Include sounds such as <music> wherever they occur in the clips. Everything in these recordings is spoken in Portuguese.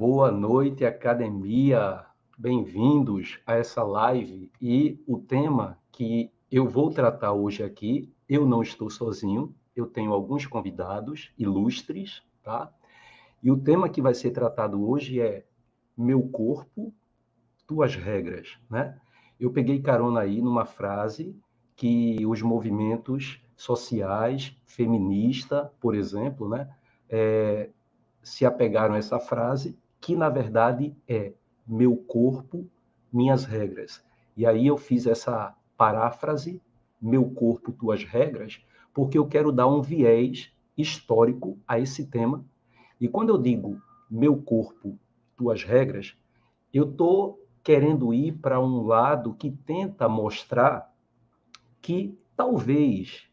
Boa noite, academia. Bem-vindos a essa live e o tema que eu vou tratar hoje aqui, eu não estou sozinho, eu tenho alguns convidados ilustres, tá? E o tema que vai ser tratado hoje é meu corpo, tuas regras, né? Eu peguei carona aí numa frase que os movimentos sociais, feminista, por exemplo, né, é, se apegaram a essa frase, que na verdade é meu corpo, minhas regras. E aí eu fiz essa paráfrase, meu corpo, tuas regras, porque eu quero dar um viés histórico a esse tema. E quando eu digo meu corpo, tuas regras, eu estou querendo ir para um lado que tenta mostrar que talvez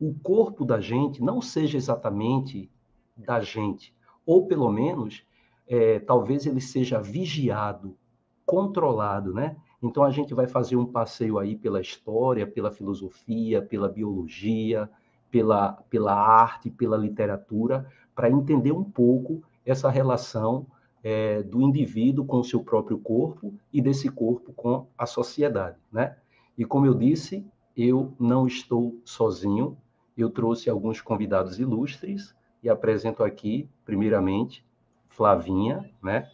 o corpo da gente não seja exatamente da gente, ou pelo menos, é, talvez ele seja vigiado, controlado, né? Então a gente vai fazer um passeio aí pela história, pela filosofia, pela biologia, pela, pela arte, pela literatura, para entender um pouco essa relação é, do indivíduo com o seu próprio corpo e desse corpo com a sociedade, né? E como eu disse, eu não estou sozinho, eu trouxe alguns convidados ilustres e apresento aqui, primeiramente, Flavinha, né?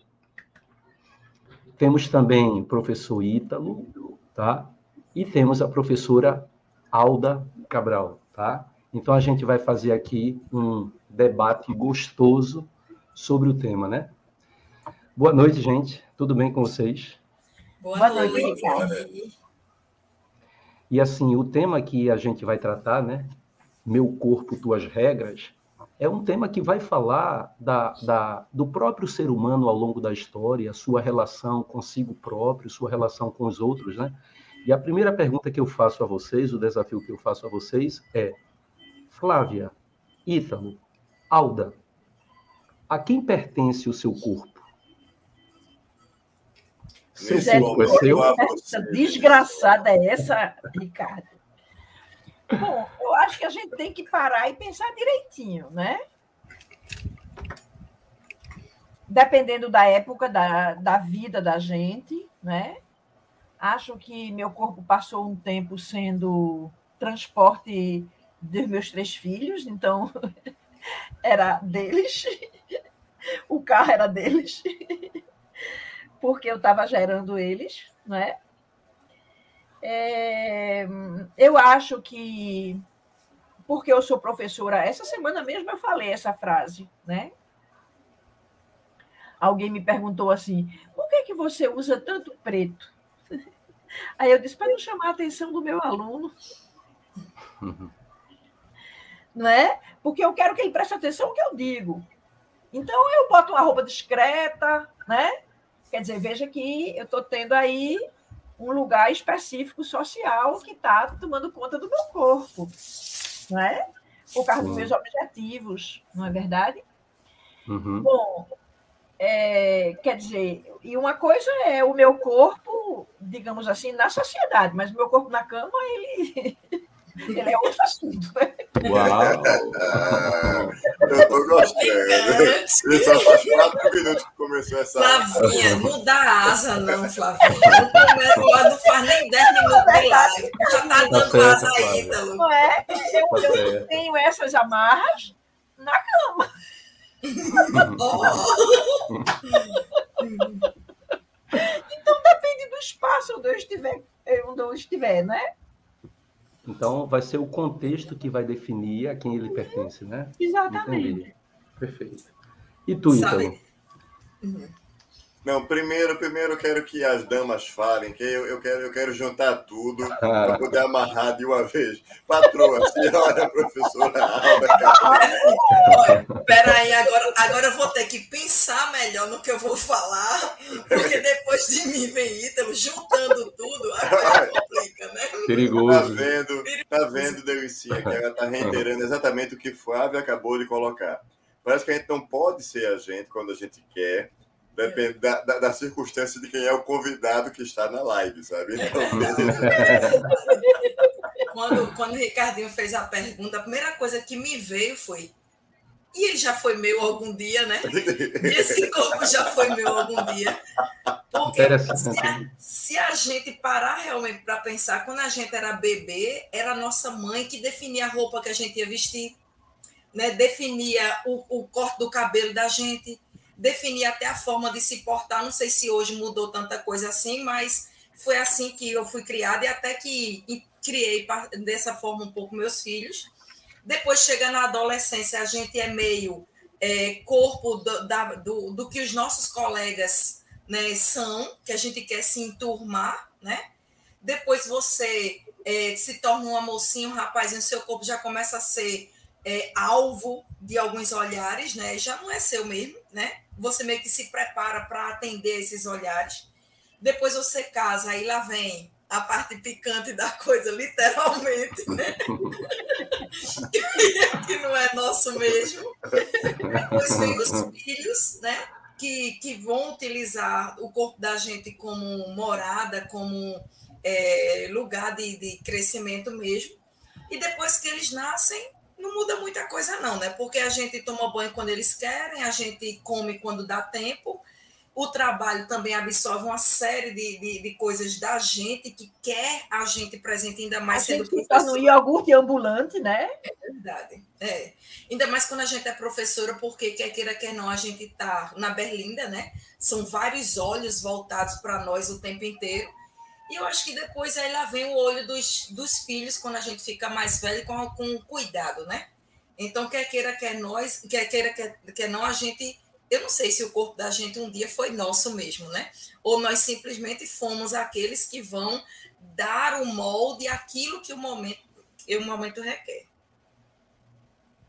Temos também o professor Ítalo, tá? E temos a professora Alda Cabral, tá? Então a gente vai fazer aqui um debate gostoso sobre o tema, né? Boa noite, gente. Tudo bem com vocês? Boa noite, Ricardo. E assim, o tema que a gente vai tratar, né? Meu corpo, tuas regras, é um tema que vai falar da, da, do próprio ser humano ao longo da história, sua relação consigo próprio, sua relação com os outros, né? E a primeira pergunta que eu faço a vocês, o desafio que eu faço a vocês é: Flávia, Ítalo, Alda, a quem pertence o seu corpo? Seu corpo é seu? Essa desgraçada é essa, Ricardo? Bom, eu acho que a gente tem que parar e pensar direitinho, né? Dependendo da época da, da vida da gente, né? Acho que meu corpo passou um tempo sendo transporte dos meus três filhos, então <laughs> era deles, <laughs> o carro era deles, <laughs> porque eu estava gerando eles, né? É, eu acho que, porque eu sou professora, essa semana mesmo eu falei essa frase, né? Alguém me perguntou assim: por que, que você usa tanto preto? <laughs> Aí eu disse: para não chamar a atenção do meu aluno. <laughs> Não é? Porque eu quero que ele preste atenção no que eu digo. Então eu boto uma roupa discreta, né? Quer dizer, veja que eu estou tendo aí um lugar específico social que está tomando conta do meu corpo, não é? Por causa dos meus objetivos, não é verdade? Uhum. Bom, é, quer dizer, e uma coisa é o meu corpo, digamos assim, na sociedade, mas o meu corpo na cama, ele ele é outro assunto. Né? Uau! <laughs> eu estou gostando. Ele só faz quatro minutos que começou essa. Flavinha, não dá asa, não, Flavinha. Não, come... não faz nem dez minutos de live. Já está dando tá asa aí, Ítalo. Não é? Eu, tá eu tenho essas amarras na cama. <laughs> então depende do espaço onde eu estiver, onde eu estiver, né? Então, vai ser o contexto que vai definir a quem ele pertence, né? Exatamente. Entendi. Perfeito. E tu, então? Não, primeiro, primeiro eu quero que as damas falem, que eu, eu, quero, eu quero juntar tudo <laughs> para poder amarrar de uma vez. Patroa, senhora <laughs> professora Alda Olha, Peraí, agora, agora eu vou ter que pensar melhor no que eu vou falar, porque depois de mim vem Ítalo juntando tudo, agora <laughs> complica, né? Perigoso. Tá vendo, tá vendo, Delicinha, que ela tá reiterando exatamente o que Flávio acabou de colocar. Parece que a gente não pode ser a gente quando a gente quer, Depende da, da, da, circunstância de quem é o convidado que está na live, sabe? Então, <laughs> quando, quando o Ricardinho fez a pergunta, a primeira coisa que me veio foi: e ele já foi meu algum dia, né? E esse corpo já foi meu algum dia. Porque se a, se a gente parar realmente para pensar, quando a gente era bebê, era a nossa mãe que definia a roupa que a gente ia vestir, né? definia o, o corte do cabelo da gente, definia até a forma de se portar. Não sei se hoje mudou tanta coisa assim, mas foi assim que eu fui criada e até que criei dessa forma um pouco meus filhos. Depois chega na adolescência, a gente é meio é, corpo do, da, do, do, que os nossos colegas né, são, que a gente quer se enturmar, né? Depois você é, se torna uma mocinha, um rapazinho, seu corpo já começa a ser é, alvo de alguns olhares, né? Já não é seu mesmo, né? Você meio que se prepara para atender esses olhares. Depois você casa, aí lá vem a parte picante da coisa, literalmente, né? <laughs> que não é nosso mesmo. Depois vem os filhos, né? Que, que vão utilizar o corpo da gente como morada, como é, lugar de, de crescimento mesmo. E depois que eles nascem, não muda muita coisa, não, né? Porque a gente toma banho quando eles querem, a gente come quando dá tempo, o trabalho também absorve uma série de, de, de, coisas da gente que quer a gente presente, ainda mais a sendo gente professor. Se torna um iogurte ambulante, né? É verdade. É. Ainda mais quando a gente é professora, porque quer queira, quer não, a gente está na Berlinda, né? São vários olhos voltados para nós o tempo inteiro. E eu acho que depois aí lá vem o olho dos, dos filhos, quando a gente fica mais velho, com, com cuidado, né? Então, quer queira, quer nós, quer queira, quer, quer não, a gente eu não sei se o corpo da gente um dia foi nosso mesmo, né? Ou nós simplesmente fomos aqueles que vão dar o molde aquilo que o momento, que o momento requer.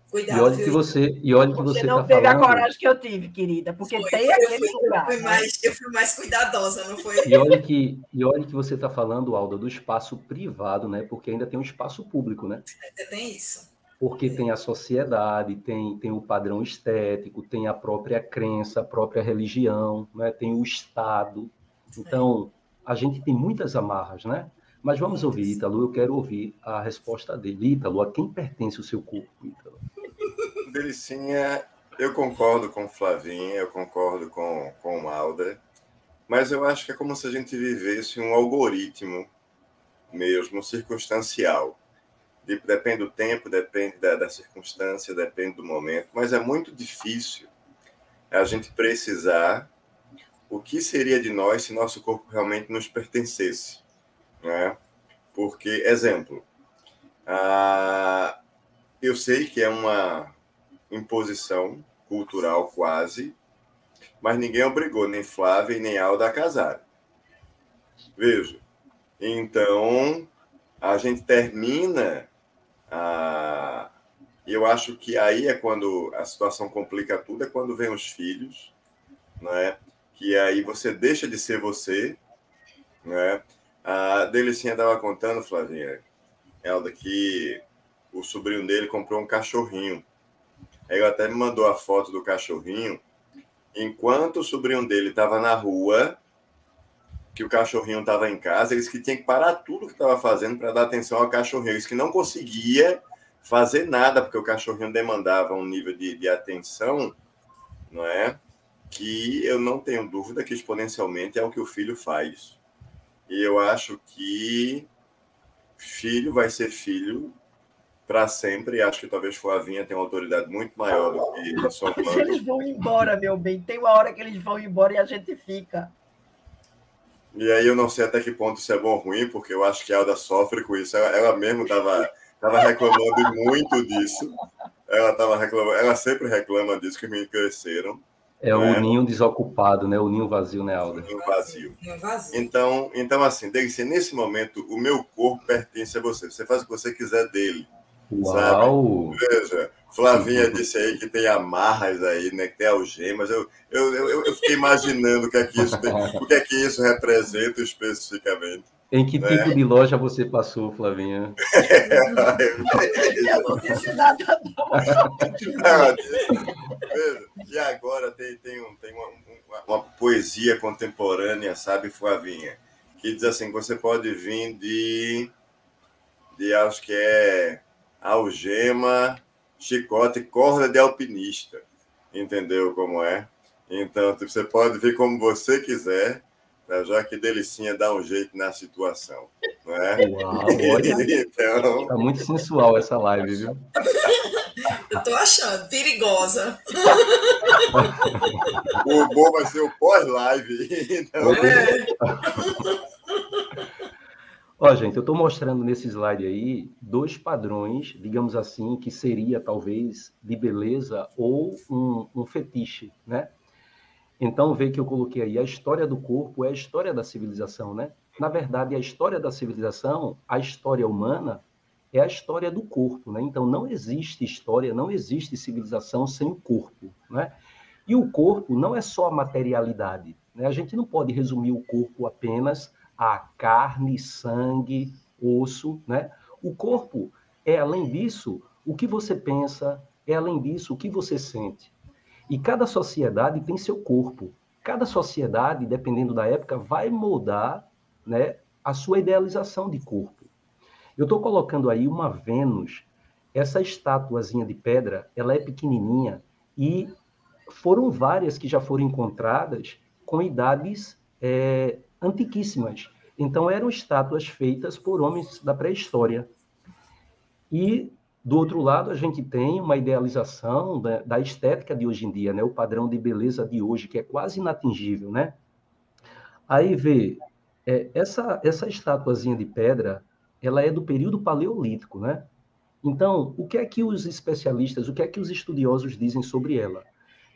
Cuidado, e olha que você, e olha que você, você não tá teve falando... a coragem que eu tive, querida, porque foi, tem foi, aquele eu fui, lugar. Fui mais, eu fui mais cuidadosa, não foi? E olha que, e olha que você está falando, Alda, do espaço privado, né? Porque ainda tem um espaço público, né? Ainda tem isso porque tem a sociedade, tem, tem o padrão estético, tem a própria crença, a própria religião, né? tem o Estado. Então, a gente tem muitas amarras, né? Mas vamos ouvir, Ítalo, eu quero ouvir a resposta dele. Ítalo, a quem pertence o seu corpo, Ítalo? Delicinha, eu concordo com Flavinha, eu concordo com, com Malda, mas eu acho que é como se a gente vivesse um algoritmo mesmo circunstancial depende do tempo, depende da, da, circunstância, depende do momento, mas é muito difícil a gente precisar o que seria de nós se nosso corpo realmente nos pertencesse, né? Porque, exemplo, eu sei que é uma imposição cultural quase, mas ninguém obrigou nem Flávia e nem Alda a casar. Veja, então a gente termina ah, eu acho que aí é quando a situação complica tudo, é quando vem os filhos, né? que aí você deixa de ser você. Né? A Delicinha estava contando, Flavinha, Elda, que o sobrinho dele comprou um cachorrinho. Ele até me mandou a foto do cachorrinho. Enquanto o sobrinho dele estava na rua, que o cachorrinho estava em casa, eles que tinham que parar tudo que estava fazendo para dar atenção ao cachorrinho. Eles que não conseguia fazer nada, porque o cachorrinho demandava um nível de, de atenção, não é? Que eu não tenho dúvida que exponencialmente é o que o filho faz. E eu acho que filho vai ser filho para sempre. E acho que talvez Flavinha tenha uma autoridade muito maior do que São Eles vão embora, meu bem. Tem uma hora que eles vão embora e a gente fica. E aí eu não sei até que ponto isso é bom ou ruim, porque eu acho que a Alda sofre com isso. Ela, ela mesmo estava tava reclamando muito disso. Ela tava reclamando, ela sempre reclama disso, que me cresceram. É o né? ninho desocupado, né? O ninho vazio, né, Alda? O ninho vazio. Então, então assim, Delice, nesse momento, o meu corpo pertence a você. Você faz o que você quiser dele. Uau! Sabe? Veja, Flavinha disse aí que tem amarras aí, né? Que tem algemas. Eu, eu, eu, eu fiquei imaginando o que, é que isso tem, o que é que isso representa especificamente. Em que né? tipo de loja você passou, Flavinha? <laughs> eu não disse nada, E agora tem, tem, um, tem uma, uma, uma, poesia contemporânea, sabe, Flavinha? Que diz assim: você pode vir de, de acho que é algema chicote, corda de alpinista. Entendeu como é? Então, você pode vir como você quiser, tá? já que Delicinha dá um jeito na situação. Não é? Uau, olha. <laughs> então... Tá muito sensual essa live, viu? <laughs> Eu tô achando, perigosa. o bom vai ser o pós-live. <laughs> Então... É. Ó, gente, eu estou mostrando nesse slide aí dois padrões, digamos assim, que seria talvez de beleza ou um, um fetiche, né? Então, vê que eu coloquei aí, a história do corpo é a história da civilização, né? Na verdade, a história da civilização, a história humana, é a história do corpo, né? Então, não existe história, não existe civilização sem o corpo, né? E o corpo não é só a materialidade, né? A gente não pode resumir o corpo apenas a carne, sangue, osso, né? O corpo é, além disso, o que você pensa, é, além disso, o que você sente. E cada sociedade tem seu corpo. Cada sociedade, dependendo da época, vai moldar né, a sua idealização de corpo. Eu estou colocando aí uma Vênus. Essa estatuazinha de pedra, ela é pequenininha e foram várias que já foram encontradas com idades é, antiquíssimas. Então, eram estátuas feitas por homens da pré-história. E, do outro lado, a gente tem uma idealização da, da, estética de hoje em dia, né? o padrão de beleza de hoje, que é quase inatingível. Né? Aí vê, é, essa, essa estatuazinha de pedra, ela é do período paleolítico, né? Então, o que é que os especialistas, o que é que os estudiosos dizem sobre ela?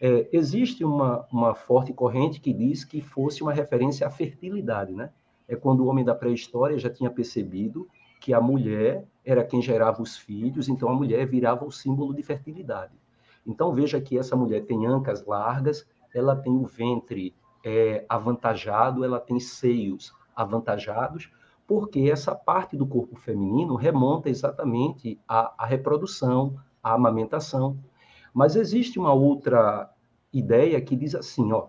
É, existe uma, uma forte corrente que diz que fosse uma referência à fertilidade, né? É quando o homem da pré-história já tinha percebido que a mulher era quem gerava os filhos, então a mulher virava o símbolo de fertilidade. Então veja que essa mulher tem ancas largas, ela tem o ventre é, avantajado, ela tem seios avantajados, porque essa parte do corpo feminino remonta exatamente à, à reprodução, à amamentação. Mas existe uma outra ideia que diz assim, ó,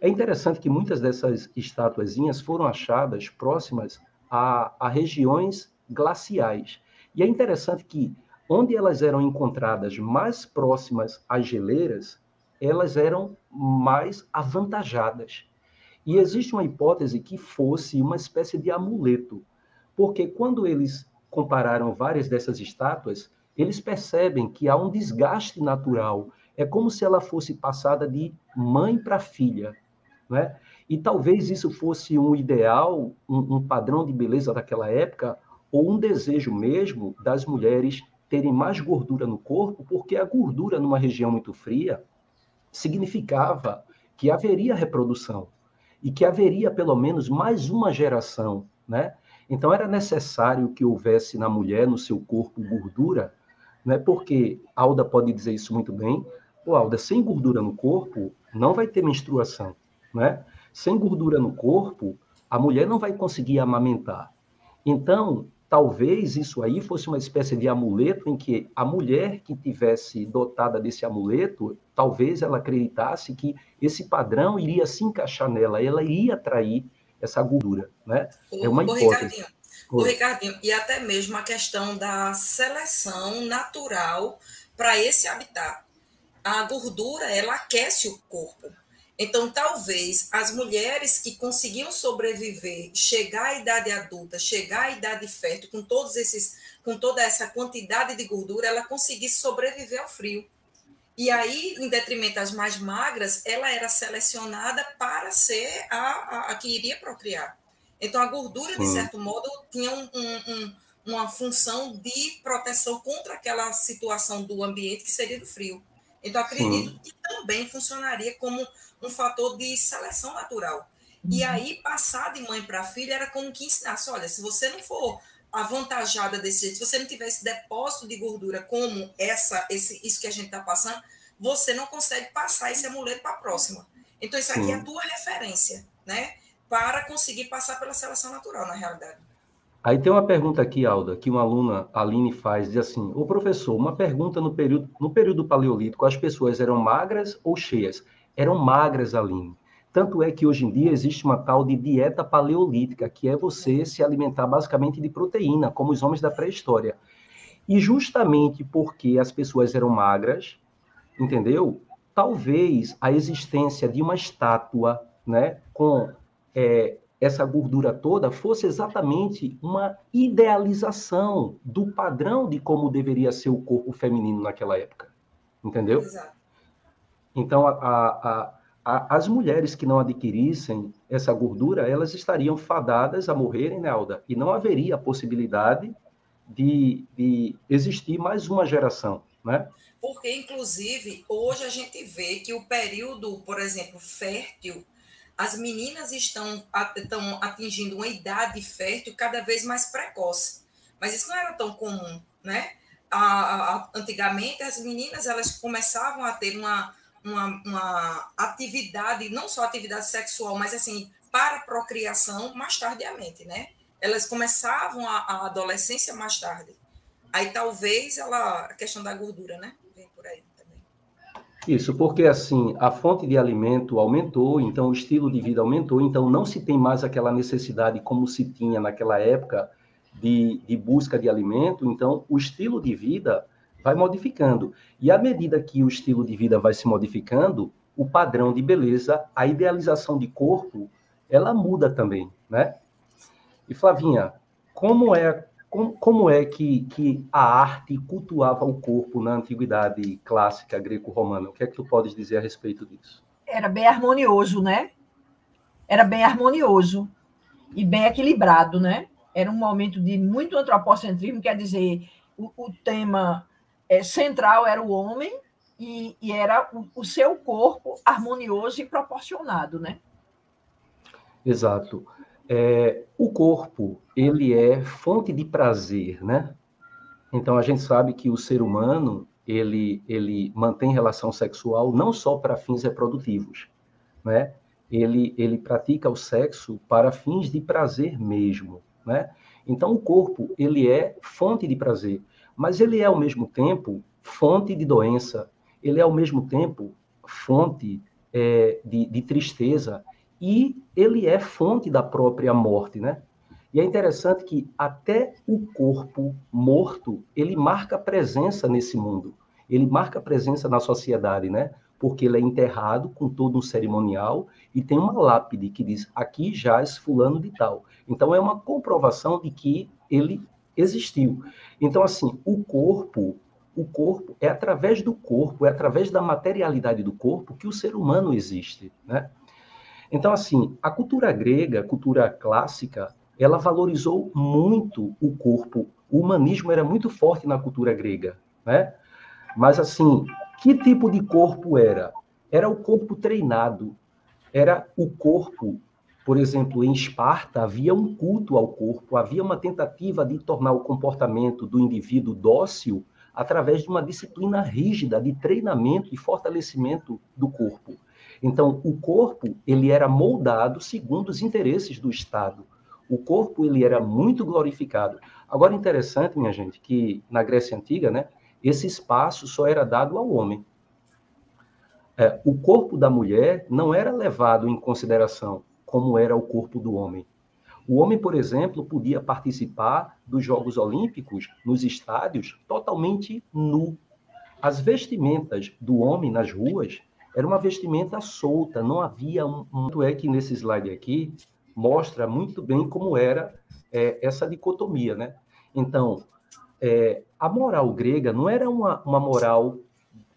é interessante que muitas dessas estatuazinhas foram achadas próximas a, a regiões glaciais. E é interessante que onde elas eram encontradas mais próximas às geleiras, elas eram mais avantajadas. E existe uma hipótese que fosse uma espécie de amuleto, porque quando eles compararam várias dessas estátuas, eles percebem que há um desgaste natural. É como se ela fosse passada de mãe para filha. Né? E talvez isso fosse um ideal, um, um padrão de beleza daquela época, ou um desejo mesmo das mulheres terem mais gordura no corpo, porque a gordura numa região muito fria significava que haveria reprodução e que haveria pelo menos mais uma geração, né? Então era necessário que houvesse na mulher, no seu corpo, gordura né? Porque Alda pode dizer isso muito bem. Pô, Alda, sem gordura no corpo, não vai ter menstruação, né? Sem gordura no corpo, a mulher não vai conseguir amamentar. Então, talvez isso aí fosse uma espécie de amuleto em que a mulher que tivesse dotada desse amuleto, talvez ela acreditasse que esse padrão iria se encaixar nela, ela iria atrair essa gordura, né? é uma hipótese. O Ricardinho, e até mesmo a questão da seleção natural para esse habitat. A gordura, ela aquece o corpo. Então, talvez as mulheres que conseguiam sobreviver, chegar à idade adulta, chegar à idade fértil, com todos esses, com toda essa quantidade de gordura, ela conseguisse sobreviver ao frio. E aí, em detrimento das mais magras, ela era selecionada para ser a, a, a que iria procriar. Então, a gordura, de certo modo, tinha um, um, uma função de proteção contra aquela situação do ambiente que seria do frio. Então, acredito que também funcionaria como um fator de seleção natural. E uhum. aí, passar de mãe para filha era como que ensinasse: olha, se você não for avantajada desse jeito, se você não tiver esse depósito de gordura como essa, esse, isso que a gente está passando, você não consegue passar esse amuleto para a próxima. Então, isso aqui é a tua referência, né? Para conseguir passar pela seleção natural, na realidade. Aí tem uma pergunta aqui, Alda, que uma aluna, Aline, faz, diz assim, o professor, uma pergunta no período, no período paleolítico, as pessoas eram magras ou cheias? Eram magras, Aline. Tanto é que hoje em dia existe uma tal de dieta paleolítica, que é você se alimentar basicamente de proteína, como os homens da pré-história. E justamente porque as pessoas eram magras, entendeu? Talvez a existência de uma estátua, né, com é, essa gordura toda fosse exatamente uma idealização do padrão de como deveria ser o corpo feminino naquela época, entendeu? Exato. Então, a, a, a, as mulheres que não adquirissem essa gordura, elas estariam fadadas a morrerem, né, Alda? E não haveria a possibilidade de, de existir mais uma geração, né? Porque, inclusive, hoje a gente vê que o período, por exemplo, fértil, as meninas estão, estão atingindo uma idade fértil cada vez mais precoce. Mas isso não era tão comum, né? A, a, antigamente, as meninas elas começavam a ter uma, uma, uma atividade, não só atividade sexual, mas assim, para procriação mais tardiamente, né? Elas começavam a, a adolescência mais tarde. Aí talvez ela, a questão da gordura, né? Vem por aí. Isso, porque assim, a fonte de alimento aumentou, então o estilo de vida aumentou, então não se tem mais aquela necessidade como se tinha naquela época de, de busca de alimento, então o estilo de vida vai modificando. E à medida que o estilo de vida vai se modificando, o padrão de beleza, a idealização de corpo, ela muda também, né? E Flavinha, como é como, como é que, que a arte cultuava o corpo na antiguidade clássica greco-romana? O que é que tu podes dizer a respeito disso? Era bem harmonioso, né? Era bem harmonioso e bem equilibrado, né? Era um momento de muito antropocentrismo, quer dizer, o, o tema é, central era o homem e, e era o, o, seu corpo harmonioso e proporcionado, né? Exato. É, o corpo, ele é fonte de prazer, né? Então, a gente sabe que o ser humano, ele, ele mantém relação sexual não só para fins reprodutivos, né? Ele, ele pratica o sexo para fins de prazer mesmo, né? Então, o corpo, ele é fonte de prazer mas ele é ao mesmo tempo fonte de doença, ele é ao mesmo tempo fonte é, de, de, tristeza e ele é fonte da própria morte, né? E é interessante que até o corpo morto ele marca presença nesse mundo, ele marca presença na sociedade, né? Porque ele é enterrado com todo um cerimonial e tem uma lápide que diz aqui jaz fulano de tal. Então é uma comprovação de que ele existiu. Então, assim, o corpo, o corpo é através do corpo, é através da materialidade do corpo que o ser humano existe, né? Então, assim, a cultura grega, a cultura clássica, ela valorizou muito o corpo. O humanismo era muito forte na cultura grega, né? Mas, assim, que tipo de corpo era? Era o corpo treinado, era o corpo por exemplo, em Esparta havia um culto ao corpo, havia uma tentativa de tornar o comportamento do indivíduo dócil através de uma disciplina rígida de treinamento e fortalecimento do corpo. Então, o corpo ele era moldado segundo os interesses do Estado. O corpo ele era muito glorificado. Agora, interessante, minha gente, que na Grécia Antiga, né, esse espaço só era dado ao homem. É, o corpo da mulher não era levado em consideração como era o corpo do homem. O homem, por exemplo, podia participar dos Jogos Olímpicos nos estádios totalmente nu. As vestimentas do homem nas ruas era uma vestimenta solta, não havia um. Tanto é que nesse slide aqui mostra muito bem como era é, essa dicotomia, né? Então, é, a moral grega não era uma, uma moral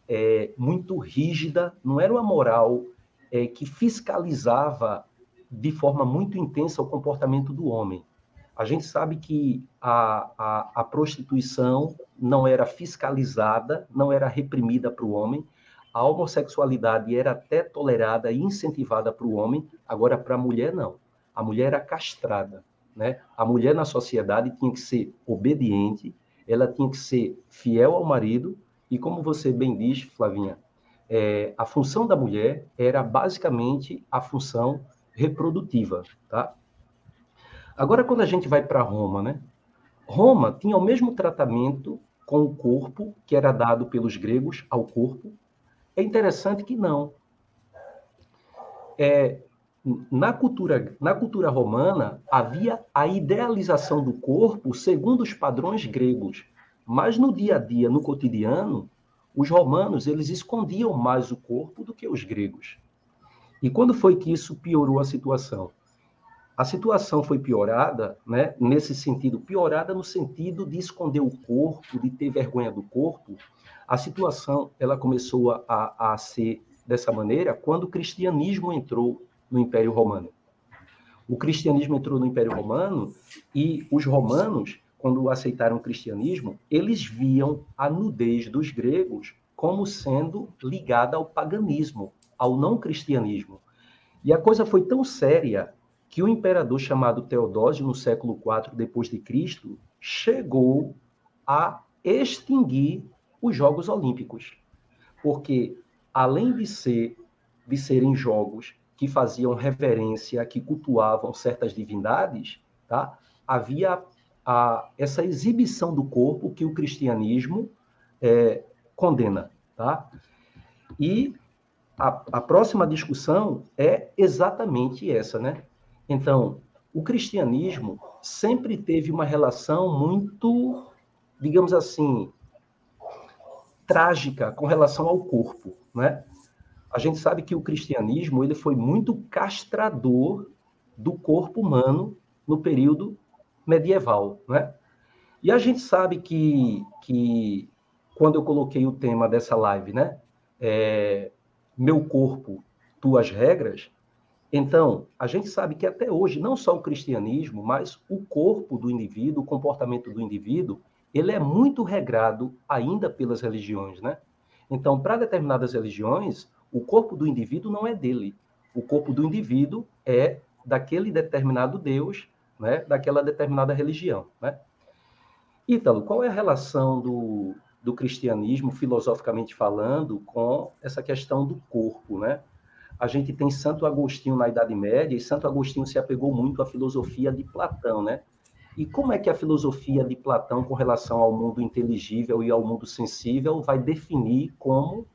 é, muito rígida, não era uma moral é, que fiscalizava de forma muito intensa o comportamento do homem. A gente sabe que a, a, a prostituição não era fiscalizada, não era reprimida para o homem, a homossexualidade era até tolerada e incentivada para o homem, agora para a mulher não. A mulher era castrada. Né? A mulher na sociedade tinha que ser obediente, ela tinha que ser fiel ao marido, e como você bem diz, Flavinha, é, a função da mulher era basicamente a função reprodutiva, tá? Agora, quando a gente vai para Roma, né? Roma tinha o mesmo tratamento com o corpo que era dado pelos gregos ao corpo. É interessante que não. É, na cultura, na cultura romana havia a idealização do corpo segundo os padrões gregos. Mas no dia a dia, no cotidiano, os romanos eles escondiam mais o corpo do que os gregos. E quando foi que isso piorou a situação? A situação foi piorada, né, nesse sentido, piorada no sentido de esconder o corpo, de ter vergonha do corpo. A situação ela começou a, a ser dessa maneira quando o cristianismo entrou no Império Romano. O cristianismo entrou no Império Romano e os romanos, quando aceitaram o cristianismo, eles viam a nudez dos gregos como sendo ligada ao paganismo, ao não cristianismo. E a coisa foi tão séria que o imperador chamado Teodósio, no século IV depois de Cristo, chegou a extinguir os Jogos Olímpicos. Porque além de ser de serem jogos que faziam reverência, que cultuavam certas divindades, tá? Havia a, essa exibição do corpo que o cristianismo é, condena, tá? E a, a próxima discussão é exatamente essa, né? Então, o cristianismo sempre teve uma relação muito, digamos assim, trágica com relação ao corpo, né? A gente sabe que o cristianismo ele foi muito castrador do corpo humano no período medieval, né? E a gente sabe que, que quando eu coloquei o tema dessa live, né? É, meu corpo, tuas regras, então, a gente sabe que até hoje, não só o cristianismo, mas o corpo do indivíduo, o comportamento do indivíduo, ele é muito regrado ainda pelas religiões, né? Então, para determinadas religiões, o corpo do indivíduo não é dele. O corpo do indivíduo é daquele determinado Deus, né? daquela determinada religião, né? Ítalo, qual é a relação do, do cristianismo, filosoficamente falando, com essa questão do corpo, né? A gente tem Santo Agostinho na Idade Média, e Santo Agostinho se apegou muito à filosofia de Platão, né? E como é que a filosofia de Platão, com relação ao mundo inteligível e ao mundo sensível, vai definir como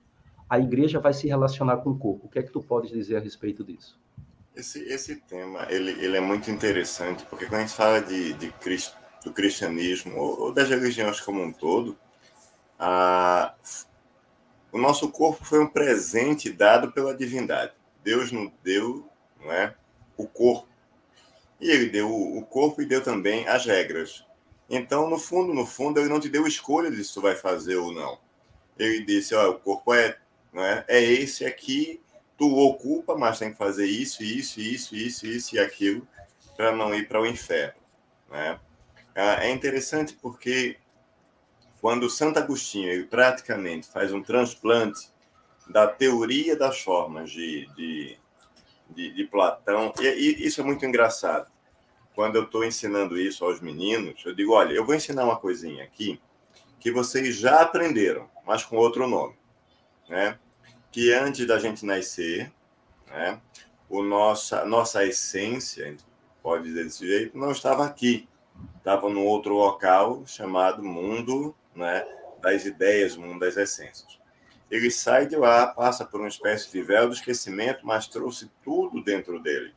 a igreja vai se relacionar com o corpo? O que é que tu podes dizer a respeito disso? Esse, esse tema ele, ele é muito interessante, porque quando a gente fala de, de Cristo, do cristianismo ou, ou das religiões como um todo, a, o nosso corpo foi um presente dado pela divindade. Deus nos deu não é, o corpo. E ele deu o corpo e deu também as regras. Então, no fundo, no fundo, ele não te deu escolha de se tu vai fazer ou não. Ele disse, ó, o corpo é, não é, é esse aqui, tu ocupa, mas tem que fazer isso, isso, isso, isso, isso e aquilo para não ir para o inferno. Né? É interessante porque quando Santo Agostinho ele praticamente faz um transplante da teoria das formas de, de, de, de Platão, e, e, isso é muito engraçado. Quando eu estou ensinando isso aos meninos, eu digo: olha, eu vou ensinar uma coisinha aqui que vocês já aprenderam, mas com outro nome, né? Que antes da gente nascer, né? O nossa nossa essência, pode dizer desse jeito, não estava aqui, estava num outro local chamado mundo né, das ideias, o mundo das essências. Ele sai de lá, passa por uma espécie de véu do esquecimento, mas trouxe tudo dentro dele.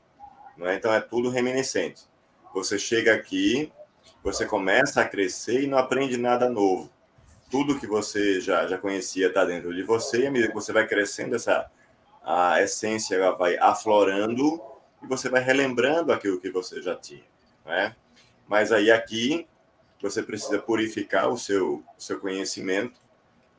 Né? Então é tudo reminiscente. Você chega aqui, você começa a crescer e não aprende nada novo. Tudo que você já, já conhecia está dentro de você, e à medida que você vai crescendo, essa a essência ela vai aflorando e você vai relembrando aquilo que você já tinha. Né? Mas aí aqui você precisa purificar o seu, o seu conhecimento,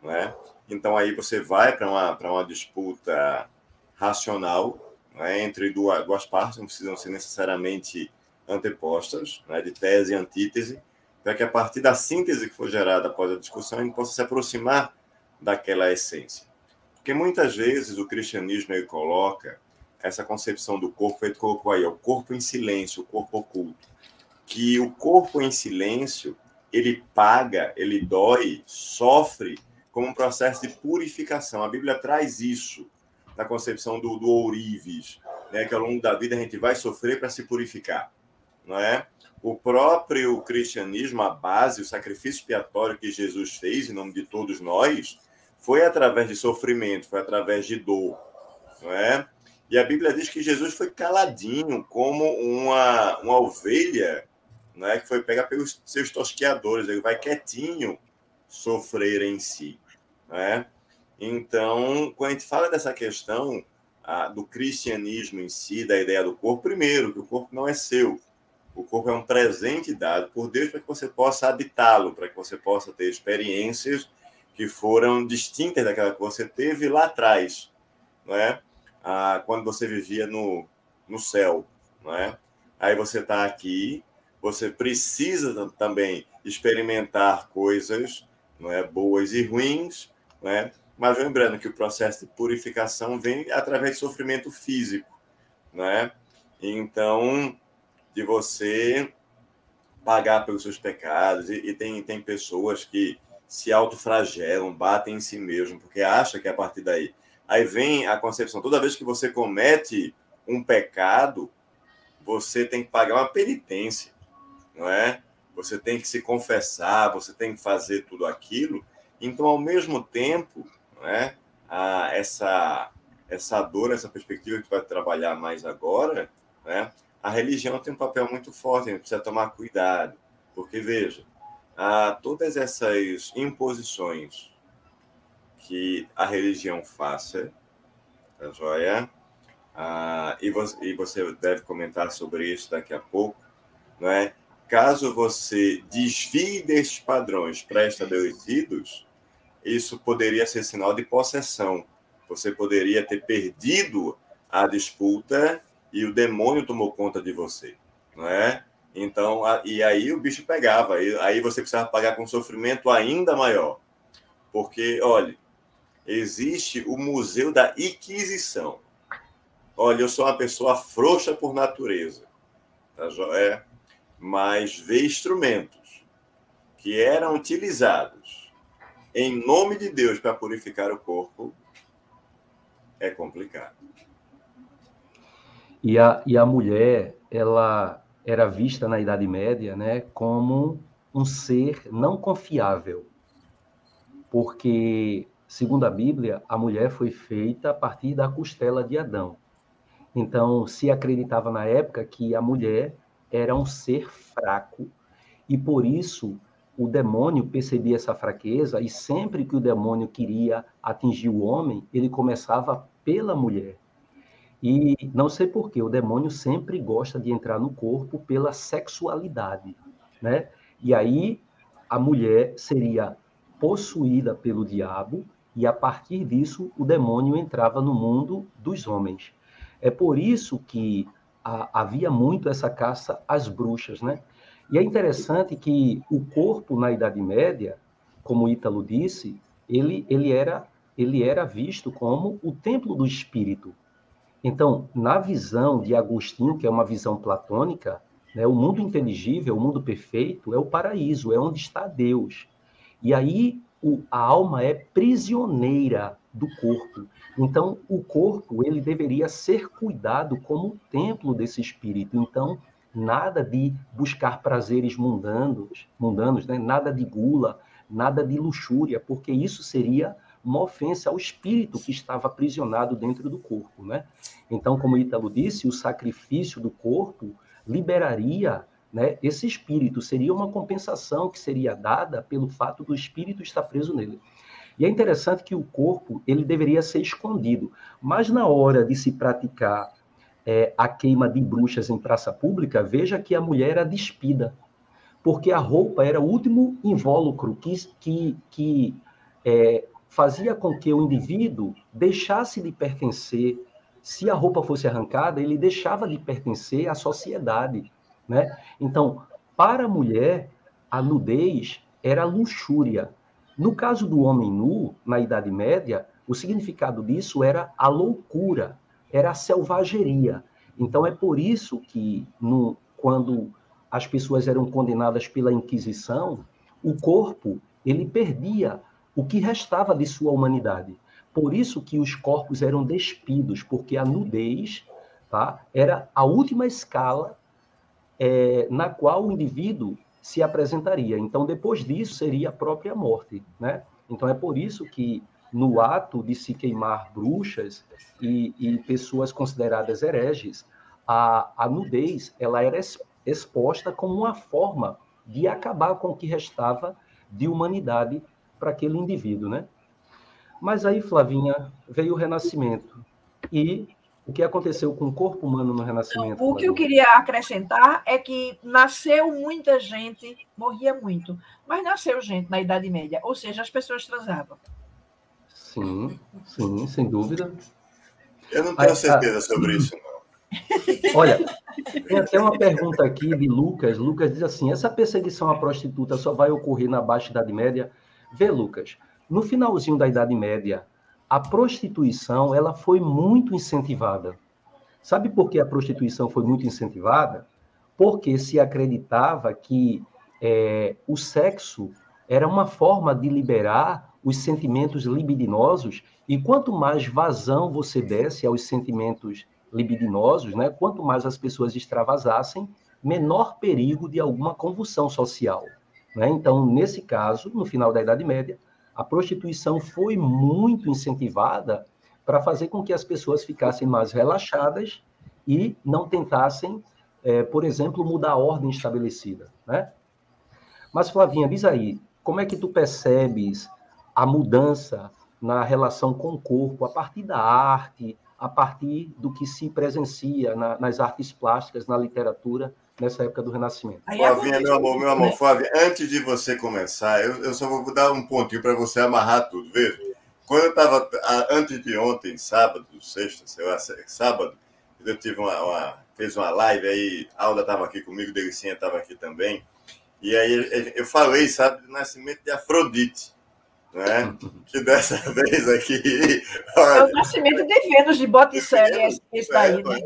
né? Então aí você vai para uma, uma disputa racional né? entre duas, duas partes, não precisam ser necessariamente antepostas, né? de tese e antítese, para que a partir da síntese que for gerada após a discussão, gente possa se aproximar daquela essência. Porque muitas vezes o cristianismo ele coloca essa concepção do corpo, ele colocou aí, o corpo em silêncio, o corpo oculto que o corpo em silêncio ele paga, ele dói, sofre como um processo de purificação. A Bíblia traz isso na concepção do, do ourives, né? que ao longo da vida a gente vai sofrer para se purificar, não é? O próprio cristianismo, a base, o sacrifício expiatório que Jesus fez em nome de todos nós, foi através de sofrimento, foi através de dor, não é? E a Bíblia diz que Jesus foi caladinho, como uma, uma ovelha né, que foi pegar pelos seus tosqueadores. Ele vai quietinho sofrer em si. Né? Então, quando a gente fala dessa questão do cristianismo em si, da ideia do corpo, primeiro, que o corpo não é seu. O corpo é um presente dado por Deus para que você possa habitá-lo, para que você possa ter experiências que foram distintas daquela que você teve lá atrás, não é? Ah, quando você vivia no, no céu, não é? Aí você está aqui, você precisa também experimentar coisas, não é, boas e ruins, não é? Mas lembrando que o processo de purificação vem através de sofrimento físico, né? Então, de você pagar pelos seus pecados, e, e tem, tem pessoas que se autofragelam, batem em si mesmo, porque acha que é a partir daí. Aí vem a concepção, toda vez que você comete um pecado, você tem que pagar uma penitência, não é? Você tem que se confessar, você tem que fazer tudo aquilo. Então, ao mesmo tempo, né? A, essa, essa dor, essa perspectiva que vai trabalhar mais agora, né? a religião tem um papel muito forte, a gente precisa tomar cuidado, porque, veja, a, todas essas imposições que a religião faça, tá joia? Ah, e, você, e você deve comentar sobre isso daqui a pouco, não é? Caso você desvie destes padrões pré-estabelecidos, isso poderia ser sinal de possessão. Você poderia ter perdido a disputa e o demônio tomou conta de você, não é? Então, e aí o bicho pegava, aí, aí você precisava pagar com sofrimento ainda maior. Porque, olha, existe o Museu da Inquisição. Olha, eu sou uma pessoa frouxa por natureza, tá é? Mas ver instrumentos que eram utilizados em nome de Deus para purificar o corpo é complicado. E a, e a mulher, ela era vista na Idade Média né, como um ser não confiável, porque, segundo a Bíblia, a mulher foi feita a partir da costela de Adão. Então, se acreditava na época que a mulher era um ser fraco, e por isso o demônio percebia essa fraqueza e sempre que o demônio queria atingir o homem, ele começava pela mulher. E não sei porquê, o demônio sempre gosta de entrar no corpo pela sexualidade, né? E aí a mulher seria possuída pelo diabo e a partir disso o demônio entrava no mundo dos homens. É por isso que a, havia muito essa caça às bruxas, né? E é interessante que o corpo na Idade Média, como Ítalo disse, ele, ele, era, ele era visto como o templo do espírito. Então, na visão de Agostinho, que é uma visão platônica, né, o mundo inteligível, o mundo perfeito, é o paraíso, é onde está Deus. E aí o, a alma é prisioneira do corpo. Então, o corpo ele deveria ser cuidado como o templo desse espírito. Então, nada de buscar prazeres mundanos, mundanos, né? nada de gula, nada de luxúria, porque isso seria uma ofensa ao espírito que estava aprisionado dentro do corpo, né? Então, como Ítalo disse, o sacrifício do corpo liberaria né, esse espírito, seria uma compensação que seria dada pelo fato do espírito estar preso nele. E é interessante que o corpo ele deveria ser escondido, mas na hora de se praticar é, a queima de bruxas em praça pública, veja que a mulher era despida, porque a roupa era o último invólucro que, que, que é, fazia com que o indivíduo deixasse de pertencer. Se a roupa fosse arrancada, ele deixava de pertencer à sociedade. Né? Então, para a mulher, a nudez era luxúria. No caso do homem nu, na Idade Média, o significado disso era a loucura, era a selvageria. Então é por isso que no, quando as pessoas eram condenadas pela Inquisição, o corpo ele perdia o que restava de sua humanidade. Por isso que os corpos eram despidos, porque a nudez tá, era a última escala é, na qual o indivíduo se apresentaria. Então, depois disso, seria a própria morte. Né? Então, é por isso que no ato de se queimar bruxas e, e pessoas consideradas hereges, a, a nudez ela era exposta como uma forma de acabar com o que restava de humanidade para aquele indivíduo, né? Mas aí, Flavinha, veio o Renascimento. E o que aconteceu com o corpo humano no Renascimento? O que eu queria acrescentar é que nasceu muita gente, morria muito, mas nasceu gente na Idade Média, ou seja, as pessoas transavam. Sim, sim, sem dúvida. Eu não tenho Aí, certeza a... sobre isso, não. <laughs> Olha, tem até uma pergunta aqui de Lucas. Lucas diz assim: essa perseguição à prostituta só vai ocorrer na Baixa Idade Média? Vê, Lucas, no finalzinho da Idade Média, a prostituição ela foi muito incentivada. Sabe por que a prostituição foi muito incentivada? Porque se acreditava que é, o sexo era uma forma de liberar os sentimentos libidinosos, e quanto mais vazão você desse aos sentimentos libidinosos, né, quanto mais as pessoas extravasassem, menor perigo de alguma convulsão social. Né? Então, nesse caso, no final da Idade Média, a prostituição foi muito incentivada para fazer com que as pessoas ficassem mais relaxadas e não tentassem, é, por exemplo, mudar a ordem estabelecida, né? Mas, Flavinha, diz aí, como é que tu percebes a mudança na relação com o corpo a partir da arte, a partir do que se presencia na, nas artes plásticas, na literatura, nessa época do Renascimento. Flavinha, meu amor, meu amor, Flávia, antes de você começar, eu, eu só vou dar um pontinho para você amarrar tudo. Veja, quando eu estava, antes de ontem, sábado, sexta, sei lá, sábado, eu tive uma, uma fez uma live aí, a Alda estava aqui comigo, Delicinha estava aqui também, e aí eu falei, sabe, do nascimento de Afrodite né? que dessa <laughs> vez aqui. Olha, é o nascimento de Vênus de Botticelli, esse, esse daí, é, né?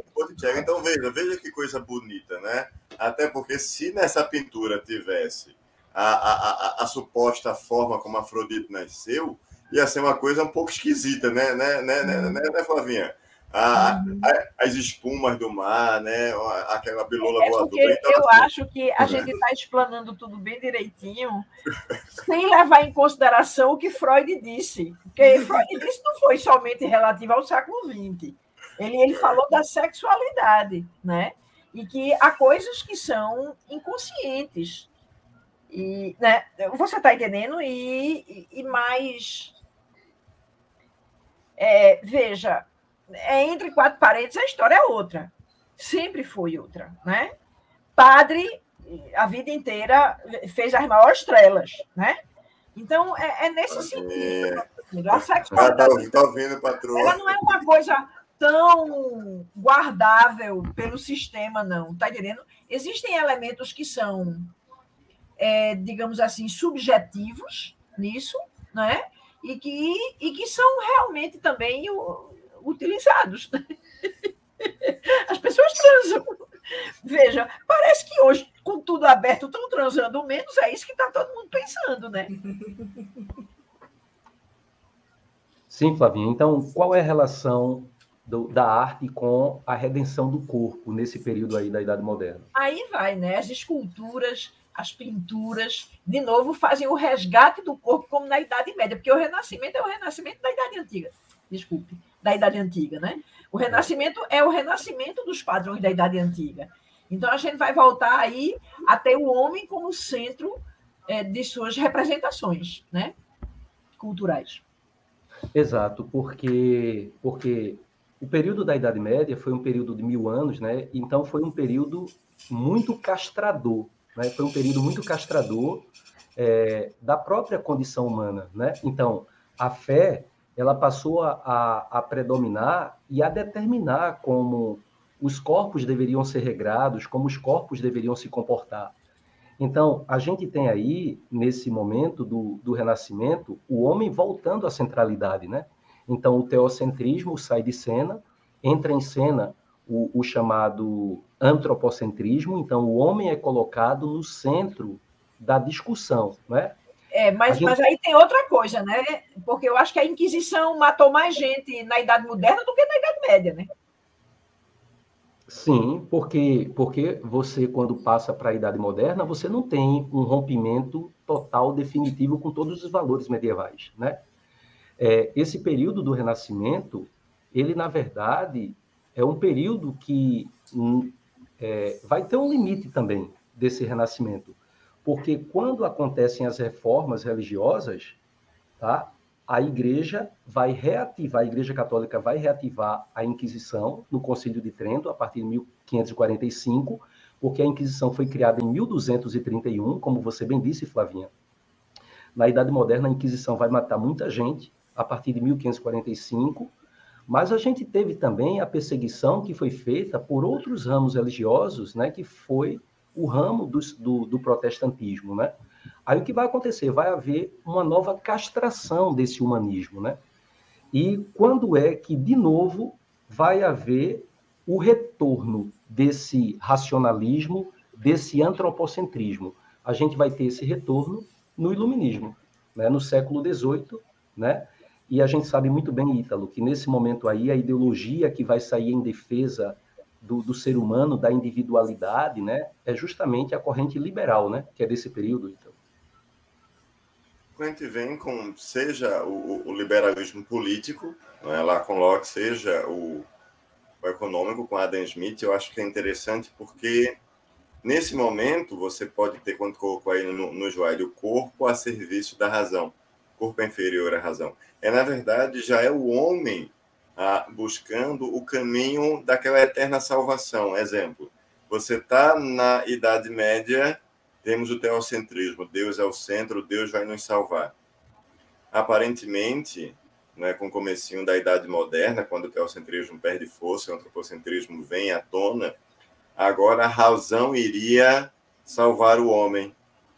Então veja, veja que coisa bonita, né? Até porque se nessa pintura tivesse a, a, a, a suposta forma como Afrodite nasceu, ia ser uma coisa um pouco esquisita, né, né, né, né, né, né Flavinha? A, uhum. a, as espumas do mar, né? Aquela bilola é voadora. Então, eu assim, acho que a gente está explanando tudo bem direitinho, sem levar em consideração o que Freud disse. Porque Freud disse não foi somente relativo ao século XX. Ele, ele falou da sexualidade, né? E que há coisas que são inconscientes. E, né, você está entendendo? E, e, e mais. É, veja, é entre quatro paredes, a história é outra. Sempre foi outra, né? Padre, a vida inteira, fez as maiores estrelas, né? Então, é, é nesse sentido. A sexualidade, tá, tá ouvindo, patroa. Ela não é uma coisa tão guardável pelo sistema, não. Tá entendendo? Existem elementos que são, é, digamos assim, subjetivos nisso, né? E que, e que são realmente também o, utilizados. <laughs> As pessoas transam. Veja, parece que hoje, com tudo aberto, estão transando menos, é isso que está todo mundo pensando, né? Sim, Flavinha. Então, qual é a relação do, da arte com a redenção do corpo nesse período aí da Idade Moderna? Aí vai, né? As esculturas, as pinturas, de novo, fazem o resgate do corpo como na Idade Média, porque o Renascimento é o Renascimento da Idade Antiga. Desculpe da Idade Antiga, né? O Renascimento é o renascimento dos padrões da Idade Antiga. Então a gente vai voltar aí a ter o homem como centro é, de suas representações, né? Culturais. Exato, porque porque o período da Idade Média foi um período de mil anos, né? Então foi um período muito castrador, né? Foi um período muito castrador é, da própria condição humana, né? Então a fé ela passou a, a, a predominar e a determinar como os corpos deveriam ser regrados, como os corpos deveriam se comportar. Então, a gente tem aí, nesse momento do, do Renascimento, o homem voltando à centralidade, né? Então, o teocentrismo sai de cena, entra em cena o, o chamado antropocentrismo, então o homem é colocado no centro da discussão, né? É, mas, gente... mas aí tem outra coisa, né? Porque eu acho que a Inquisição matou mais gente na Idade Moderna do que na Idade Média, né? Sim, porque, porque você, quando passa para a Idade Moderna, você não tem um rompimento total, definitivo com todos os valores medievais, né? É, esse período do Renascimento, ele, na verdade, é um período que hum, é, vai ter um limite também desse Renascimento porque quando acontecem as reformas religiosas, tá? a igreja vai reativar, a igreja católica vai reativar a Inquisição no Concílio de Trento, a partir de 1545, porque a Inquisição foi criada em 1231, como você bem disse, Flavinha. Na Idade Moderna, a Inquisição vai matar muita gente a partir de 1545, mas a gente teve também a perseguição que foi feita por outros ramos religiosos, né, que foi o ramo do, do, do protestantismo, né? Aí o que vai acontecer? Vai haver uma nova castração desse humanismo, né? E quando é que, de novo, vai haver o retorno desse racionalismo, desse antropocentrismo? A gente vai ter esse retorno no iluminismo, né? no século XVIII, né? E a gente sabe muito bem, Ítalo, que nesse momento aí a ideologia que vai sair em defesa do, do, ser humano, da individualidade, né, é justamente a corrente liberal, né, que é desse período, Ítalo a gente vem com, seja o, o liberalismo político, né, lá com Locke, seja o, o econômico com Adam Smith, eu acho que é interessante porque nesse momento você pode ter, quando colocou aí no, no slide, o corpo a serviço da razão, corpo é inferior à razão. É, na verdade, já é o homem ah, buscando o caminho daquela eterna salvação. Exemplo, você está na Idade Média temos o teocentrismo, Deus é o centro, Deus vai nos salvar. Aparentemente, né, com o comecinho da Idade Moderna, quando o teocentrismo perde força, o antropocentrismo vem à tona, agora a razão iria salvar o homem,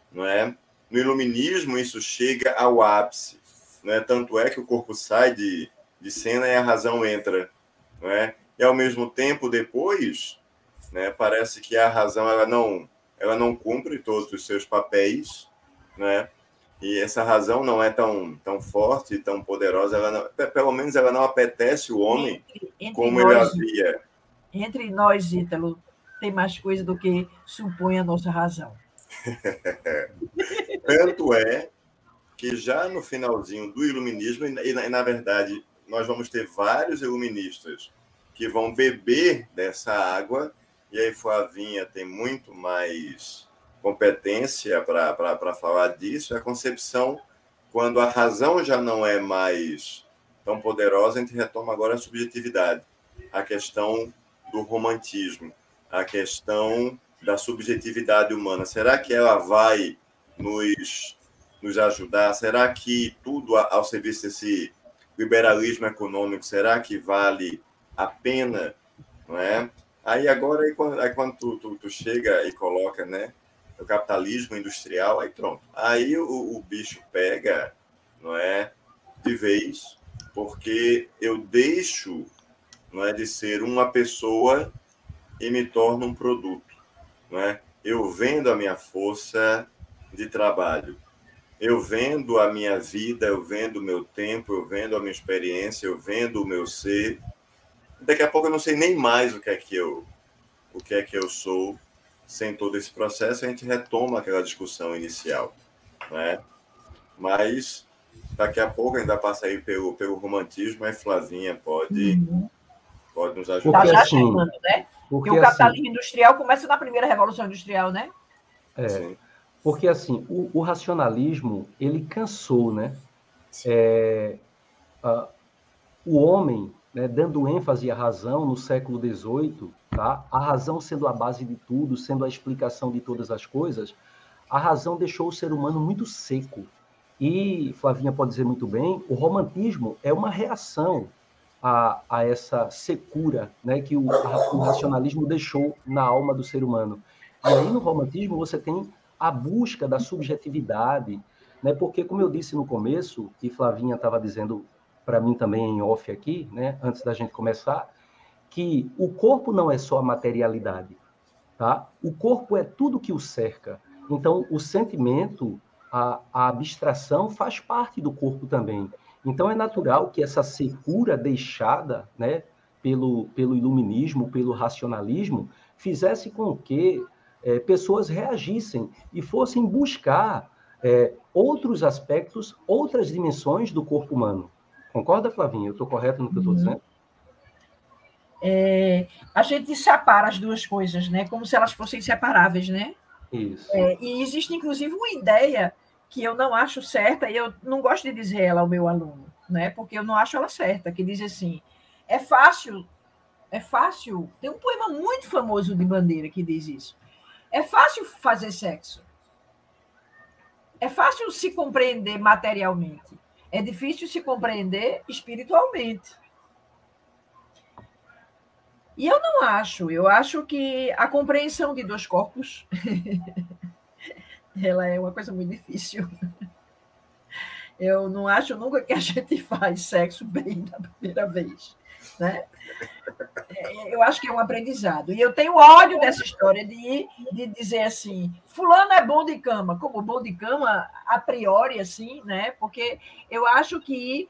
não é? No iluminismo isso chega ao ápice, não é? Tanto é que o corpo sai de, de cena e a razão entra, não é? E ao mesmo tempo depois, né, parece que a razão ela não ela não cumpre todos os seus papéis, né? E essa razão não é tão, tão forte, tão poderosa, ela não, pelo menos ela não apetece o homem entre, entre como nós, ele havia. Entre nós, Ítalo, tem mais coisa do que supõe a nossa razão. <laughs> Tanto é que já no finalzinho do iluminismo, e na, e na verdade nós vamos ter vários iluministas que vão beber dessa água e aí Flavinha tem muito mais competência para falar disso, a concepção quando a razão já não é mais tão poderosa, a gente retoma agora a subjetividade, a questão do romantismo, a questão da subjetividade humana. Será que ela vai nos, nos ajudar? Será que tudo ao serviço desse liberalismo econômico, será que vale a pena? Não é? Aí agora, aí quando, aí quando tu, tu, tu, chega e coloca, né, o capitalismo industrial, aí pronto. Aí o, o bicho pega, não é, de vez, porque eu deixo, não é, de ser uma pessoa e me torno um produto, não é? Eu vendo a minha força de trabalho, eu vendo a minha vida, eu vendo o meu tempo, eu vendo a minha experiência, eu vendo o meu ser. Daqui a pouco eu não sei nem mais o que é que eu o que é que eu sou sem todo esse processo. A gente retoma aquela discussão inicial né? Mas daqui a pouco ainda passa aí pelo pelo romantismo aí Flavinha pode uhum. pode nos ajudar. tá já chegando, né? porque o capitalismo assim, industrial começa na primeira revolução industrial né? É. Sim. Porque assim o, o, racionalismo ele cansou né é, a, o homem né, dando ênfase à razão no século XVIII, tá? a razão sendo a base de tudo, sendo a explicação de todas as coisas, a razão deixou o ser humano muito seco. E, Flavinha pode dizer muito bem, o romantismo é uma reação a, a essa secura né, que o, a, o racionalismo deixou na alma do ser humano. E aí, no romantismo, você tem a busca da subjetividade, né? porque, como eu disse no começo, e Flavinha estava dizendo para mim também em off aqui, né, antes da gente começar, que o corpo não é só a materialidade, tá? O corpo é tudo que o cerca. Então, o sentimento, a, a abstração faz parte do corpo também. Então, é natural que essa secura deixada, né, pelo, pelo iluminismo, pelo racionalismo, fizesse com que é, pessoas reagissem e fossem buscar é, outros aspectos, outras dimensões do corpo humano. Concorda, Flavinha? Eu estou correto no que eu estou uhum. dizendo? É, a gente separa as duas coisas, né? Como se elas fossem separáveis, né? Isso. É, e existe, inclusive, uma ideia que eu não acho certa, e eu não gosto de dizer ela ao meu aluno, né? Porque eu não acho ela certa, que diz assim: é fácil, é fácil. Tem um poema muito famoso de Bandeira que diz isso. É fácil fazer sexo. É fácil se compreender materialmente. É difícil se compreender espiritualmente. E eu não acho, eu acho que a compreensão de dois corpos <laughs> ela é uma coisa muito difícil. Eu não acho nunca que a gente <laughs> faz sexo bem da primeira vez. Né? É, eu acho que é um aprendizado. E eu tenho ódio dessa história de, de dizer assim, fulano é bom de cama, como bom de cama a priori, assim, né? Porque eu acho que,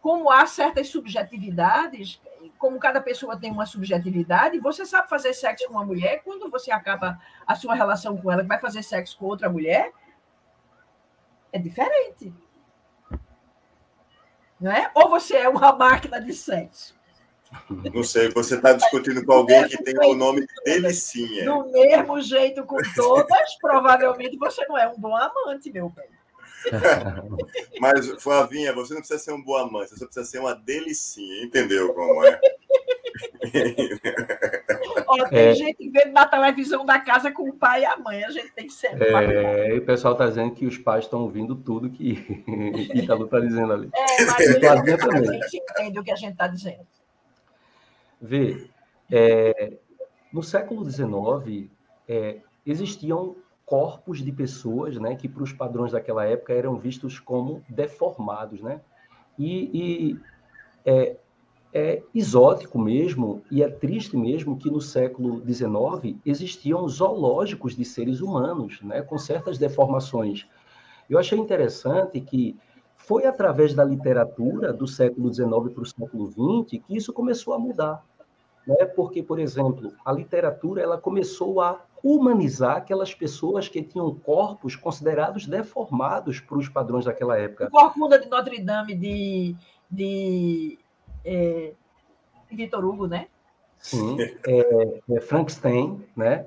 como há certas subjetividades, como cada pessoa tem uma subjetividade, você sabe fazer sexo com uma mulher, quando você acaba a sua relação com ela, vai fazer sexo com outra mulher, é diferente. Não é? Ou você é uma máquina de sexo. Não sei, você está discutindo com alguém que tem o nome Delicinha. Do mesmo jeito com todas, provavelmente você não é um bom amante, meu bem. <laughs> Mas, Flavinha, você não precisa ser um bom amante, você precisa ser uma delicinha, entendeu como é? <laughs> Ó, tem é... gente vendo na televisão da casa com o pai e a mãe, a gente tem que ser. É, e o pessoal está dizendo que os pais estão ouvindo tudo que <laughs> Ítalo está dizendo ali. É, mas a gente entende o que a gente está dizendo. Vê, é, no século XIX, é, existiam corpos de pessoas, né, que para os padrões daquela época eram vistos como deformados, né? E, e é, é, exótico mesmo e é triste mesmo que no século XIX existiam zoológicos de seres humanos, né, com certas deformações. Eu achei interessante que foi através da literatura do século XIX para o século XX que isso começou a mudar, né? Porque, por exemplo, a literatura ela começou a humanizar aquelas pessoas que tinham corpos considerados deformados para os padrões daquela época. O Corcunda de Notre Dame de, de, é, Vitor Hugo, né? Sim, é, é Frankenstein, né?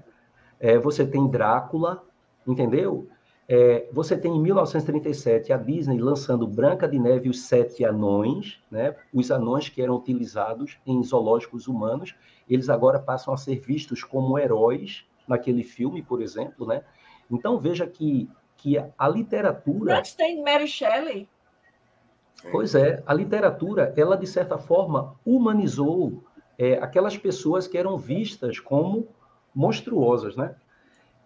É, você tem Drácula, entendeu? É, você tem em 1937 a Disney lançando Branca de Neve e os Sete Anões, né? Os anões que eram utilizados em zoológicos humanos, eles agora passam a ser vistos como heróis naquele filme, por exemplo, né? Então veja que, que a literatura. Antes tem Mary Shelley. Pois é, a literatura, ela de certa forma humanizou é, aquelas pessoas que eram vistas como monstruosas, né?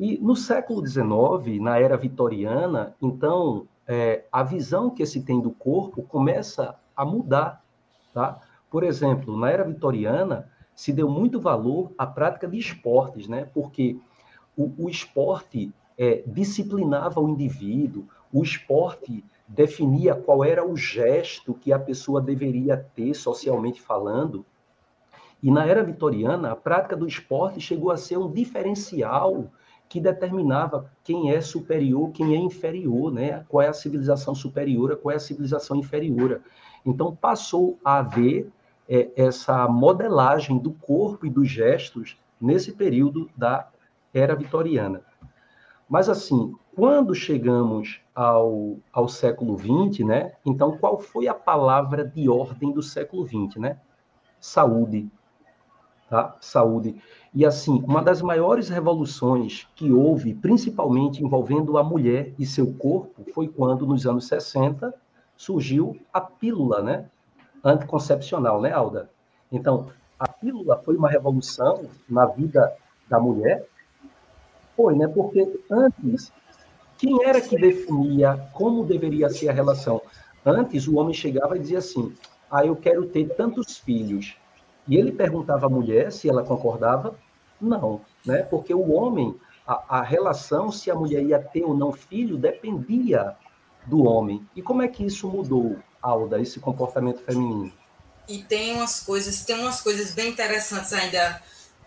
E no século XIX, na era vitoriana, então é, a visão que se tem do corpo começa a mudar, tá? Por exemplo, na era vitoriana, se deu muito valor à prática de esportes, né? Porque o, o esporte é, disciplinava o indivíduo, o esporte definia qual era o gesto que a pessoa deveria ter socialmente falando. E na era vitoriana, a prática do esporte chegou a ser um diferencial que determinava quem é superior, quem é inferior, né? Qual é a civilização superior, qual é a civilização inferior. Então passou a haver é, essa modelagem do corpo e dos gestos nesse período da era vitoriana. Mas, assim, quando chegamos ao, ao século XX, né? Então, qual foi a palavra de ordem do século XX, né? Saúde. Tá? Saúde. E, assim, uma das maiores revoluções que houve, principalmente envolvendo a mulher e seu corpo, foi quando, nos anos 60, surgiu a pílula, né? anticoncepcional, né, Alda? Então, a pílula foi uma revolução na vida da mulher? Foi, né? Porque antes, quem era que definia como deveria ser a relação? Antes, o homem chegava e dizia assim: Ah, eu quero ter tantos filhos. E ele perguntava à mulher se ela concordava? Não, né? Porque o homem, a, a relação, se a mulher ia ter ou não filho, dependia do homem. E como é que isso mudou? Alda, esse comportamento feminino? E tem umas coisas, tem umas coisas bem interessantes ainda,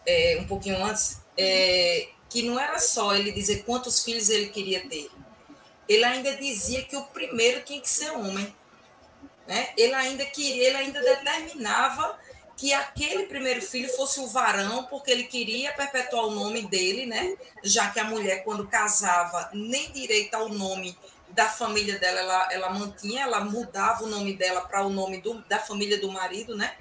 é, um pouquinho antes, é, que não era só ele dizer quantos filhos ele queria ter. Ele ainda dizia que o primeiro tinha que ser homem. Né? Ele ainda queria, ele ainda determinava que aquele primeiro filho fosse o varão, porque ele queria perpetuar o nome dele, né? Já que a mulher, quando casava, nem direito ao nome da família dela, ela, ela mantinha, ela mudava o nome dela para o nome do, da família do marido, né?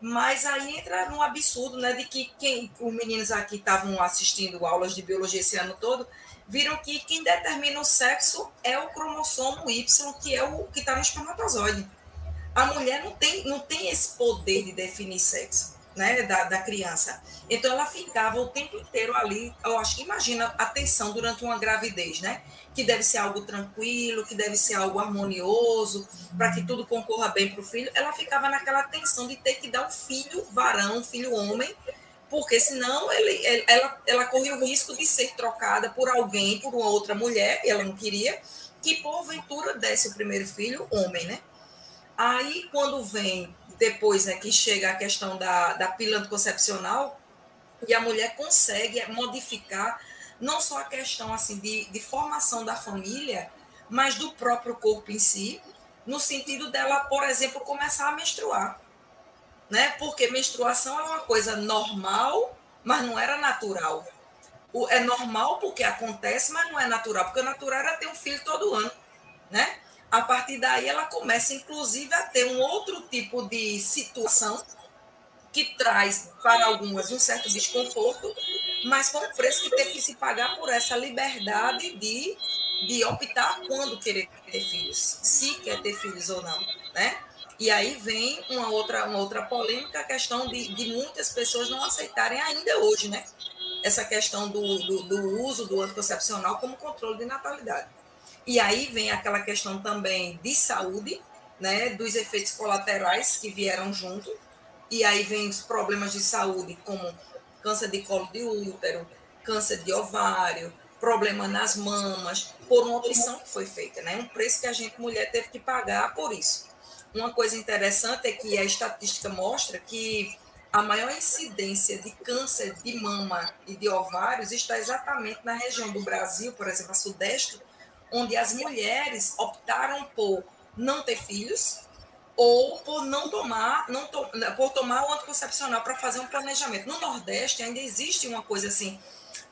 Mas aí entra num absurdo, né? De que quem, os meninos aqui estavam assistindo aulas de biologia esse ano todo, viram que quem determina o sexo é o cromossomo Y, que é o que está no espermatozoide. A mulher não tem, não tem esse poder de definir sexo né, da, da criança. Então ela ficava o tempo inteiro ali, eu acho que imagina a tensão durante uma gravidez, né? Que deve ser algo tranquilo, que deve ser algo harmonioso, para que tudo concorra bem para o filho. Ela ficava naquela tensão de ter que dar um filho varão, um filho homem, porque senão ele, ela, ela corria o risco de ser trocada por alguém, por uma outra mulher, e ela não queria, que porventura desse o primeiro filho homem, né? Aí, quando vem depois né, que chega a questão da, da pílula anticoncepcional, e a mulher consegue modificar não só a questão assim de, de formação da família, mas do próprio corpo em si, no sentido dela, por exemplo, começar a menstruar. Né? Porque menstruação é uma coisa normal, mas não era natural. O, é normal porque acontece, mas não é natural, porque o natural era ter um filho todo ano. Né? A partir daí ela começa, inclusive, a ter um outro tipo de situação que traz para algumas um certo desconforto, mas com o preço que tem que se pagar por essa liberdade de, de optar quando querer ter filhos, se quer ter filhos ou não, né? E aí vem uma outra, uma outra polêmica, a questão de, de muitas pessoas não aceitarem ainda hoje, né? Essa questão do, do, do uso do anticoncepcional como controle de natalidade. E aí vem aquela questão também de saúde, né, dos efeitos colaterais que vieram junto. E aí vem os problemas de saúde, como câncer de colo de útero, câncer de ovário, problema nas mamas, por uma opção que foi feita, né? Um preço que a gente, mulher, teve que pagar por isso. Uma coisa interessante é que a estatística mostra que a maior incidência de câncer de mama e de ovários está exatamente na região do Brasil, por exemplo, a Sudeste, onde as mulheres optaram por não ter filhos ou por não tomar, não to, por tomar o anticoncepcional para fazer um planejamento. No Nordeste ainda existe uma coisa assim,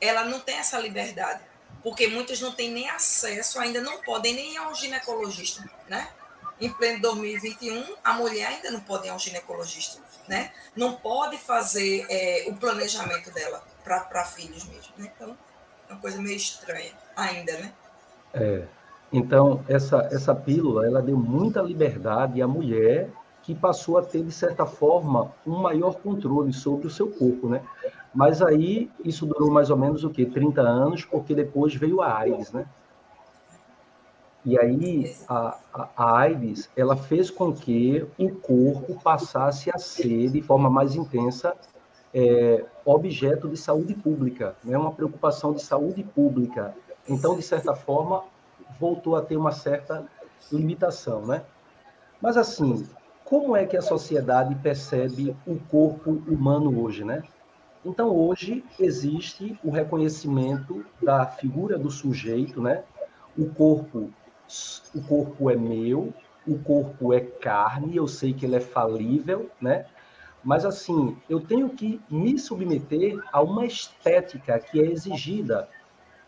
ela não tem essa liberdade, porque muitas não têm nem acesso, ainda não podem nem ir ao ginecologista, né? Em pleno 2021, a mulher ainda não pode ir ao ginecologista, né? Não pode fazer é, o planejamento dela para filhos mesmo, né? Então, é uma coisa meio estranha ainda, né? É. Então, essa, essa pílula, ela deu muita liberdade à mulher que passou a ter, de certa forma, um maior controle sobre o seu corpo, né? Mas aí, isso durou mais ou menos o quê? 30 anos, porque depois veio a AIDS, né? E aí, a, a, a AIDS, ela fez com que o corpo passasse a ser, de forma mais intensa, é, objeto de saúde pública, né? uma preocupação de saúde pública então, de certa forma, voltou a ter uma certa limitação, né? Mas assim, como é que a sociedade percebe o corpo humano hoje, né? Então, hoje existe o reconhecimento da figura do sujeito, né? O corpo, o corpo é meu, o corpo é carne, eu sei que ele é falível, né? Mas assim, eu tenho que me submeter a uma estética que é exigida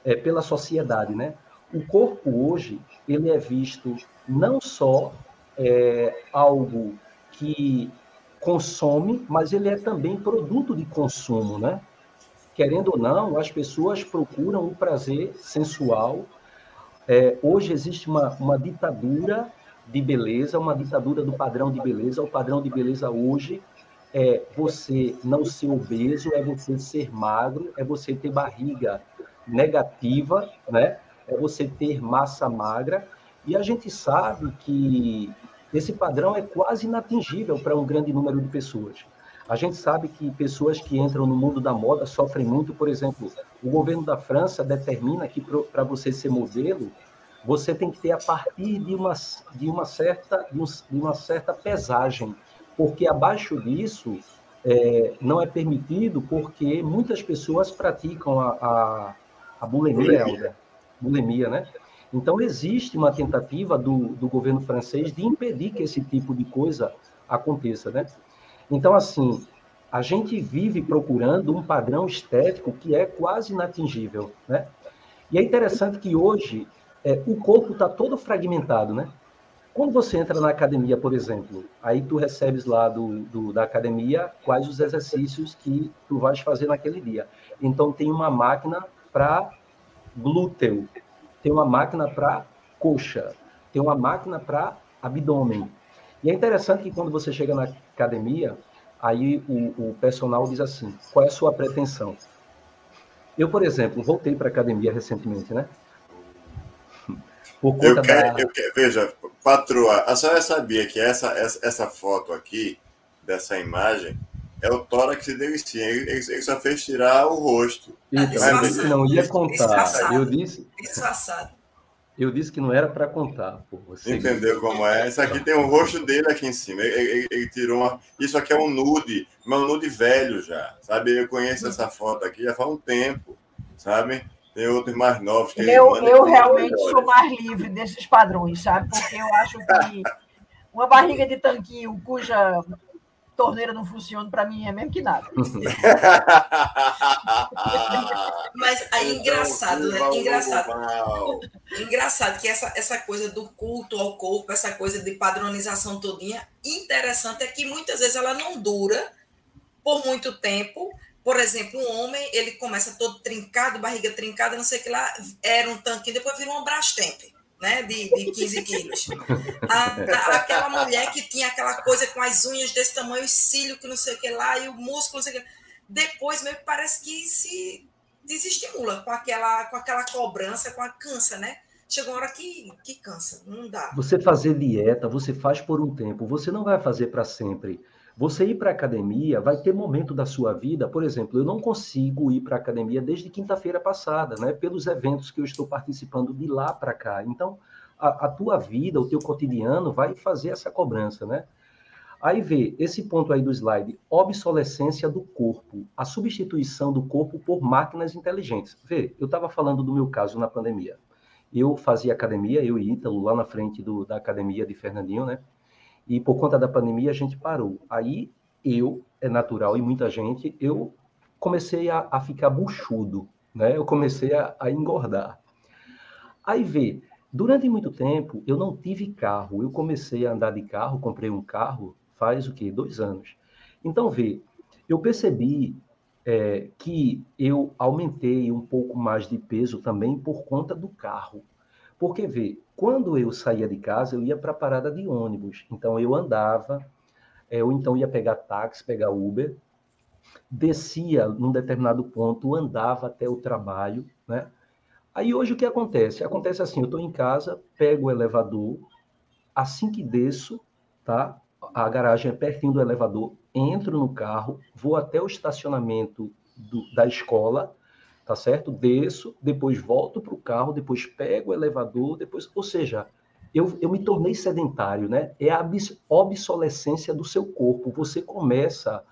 é, pela sociedade, né? O corpo hoje ele é visto não só é, algo que consome, mas ele é também produto de consumo, né? Querendo ou não, as pessoas procuram o prazer sensual. É, hoje existe uma, uma ditadura de beleza, uma ditadura do padrão de beleza. O padrão de beleza hoje é você não ser obeso, é você ser magro, é você ter barriga negativa, né? É você ter massa magra. E a gente sabe que esse padrão é quase inatingível para um grande número de pessoas. A gente sabe que pessoas que entram no mundo da moda sofrem muito, por exemplo, o governo da França determina que para você ser modelo, você tem que ter a partir de uma, de uma, certa, de, uma certa pesagem, porque abaixo disso é, não é permitido, porque muitas pessoas praticam a, a, a bulimia, Helder, bulimia, né? Então, existe uma tentativa do, do governo francês de impedir que esse tipo de coisa aconteça, né? Então, assim, a gente vive procurando um padrão estético que é quase inatingível, né? E é interessante que hoje é, o corpo está todo fragmentado, né? Quando você entra na academia, por exemplo, aí tu recebes lá do, do, da academia quais os exercícios que tu vais fazer naquele dia. Então tem uma máquina para glúteo, tem uma máquina para coxa, tem uma máquina para abdômen. E é interessante que quando você chega na academia, aí o, o personal diz assim: qual é a sua pretensão? Eu, por exemplo, voltei para a academia recentemente, né? Por conta eu quero, da... eu quero, veja, patroa, a senhora sabia que essa, essa, essa foto aqui, dessa imagem, é o tórax de Delicim. Ele, ele só fez tirar o rosto. Então, eu disse que não ia contar. Eu disse. Eu disse que não era para contar. Pô, você... Entendeu como é? Isso aqui tem o rosto dele aqui em cima. Ele, ele, ele, tirou uma. Isso aqui é um nude, mas um nude velho já. Sabe? Eu conheço essa foto aqui já faz um tempo. Sabe? Tem outros mais novos. Que eu eu realmente sou mais livre desses padrões, sabe? Porque eu acho que <laughs> uma barriga de tanquinho cuja torneira não funciona, para mim é mesmo que nada. <laughs> Mas aí, engraçado, né? Engraçado. Engraçado que essa, essa coisa do culto ao corpo, essa coisa de padronização todinha, interessante é que muitas vezes ela não dura por muito tempo, por exemplo, um homem, ele começa todo trincado, barriga trincada, não sei o que lá, era um tanque, depois vira um Brastemp, né, de, de 15 quilos. A, aquela mulher que tinha aquela coisa com as unhas desse tamanho, o cílio que não sei o que lá, e o músculo, não sei o que lá. Depois, meio que parece que se desestimula com aquela, com aquela cobrança, com a cansa, né? Chega uma hora que, que cansa, não dá. Você fazer dieta, você faz por um tempo, você não vai fazer para sempre. Você ir para a academia vai ter momento da sua vida, por exemplo, eu não consigo ir para a academia desde quinta-feira passada, né? Pelos eventos que eu estou participando de lá para cá. Então, a, a, tua vida, o teu cotidiano vai fazer essa cobrança, né? Aí vê esse ponto aí do slide, obsolescência do corpo, a substituição do corpo por máquinas inteligentes. Vê, eu estava falando do meu caso na pandemia. Eu fazia academia, eu e Ítalo, lá na frente do, da academia de Fernandinho, né? E por conta da pandemia a gente parou. Aí eu, é natural, e muita gente, eu comecei a, a ficar buchudo, né? Eu comecei a, a engordar. Aí vê, durante muito tempo eu não tive carro. Eu comecei a andar de carro, comprei um carro faz o quê? Dois anos. Então vê, eu percebi é, que eu aumentei um pouco mais de peso também por conta do carro. Porque, vê, quando eu saía de casa, eu ia para a parada de ônibus. Então, eu andava, é, ou então ia pegar táxi, pegar Uber, descia num determinado ponto, andava até o trabalho, né? Aí, hoje, o que acontece? Acontece assim, eu estou em casa, pego o elevador, assim que desço, tá? A garagem é pertinho do elevador, entro no carro, vou até o estacionamento do, da escola, tá certo? Desço, depois volto para o carro, depois pego o elevador, depois, ou seja, eu, eu me tornei sedentário, né? É a obsolescência do seu corpo. Você começa,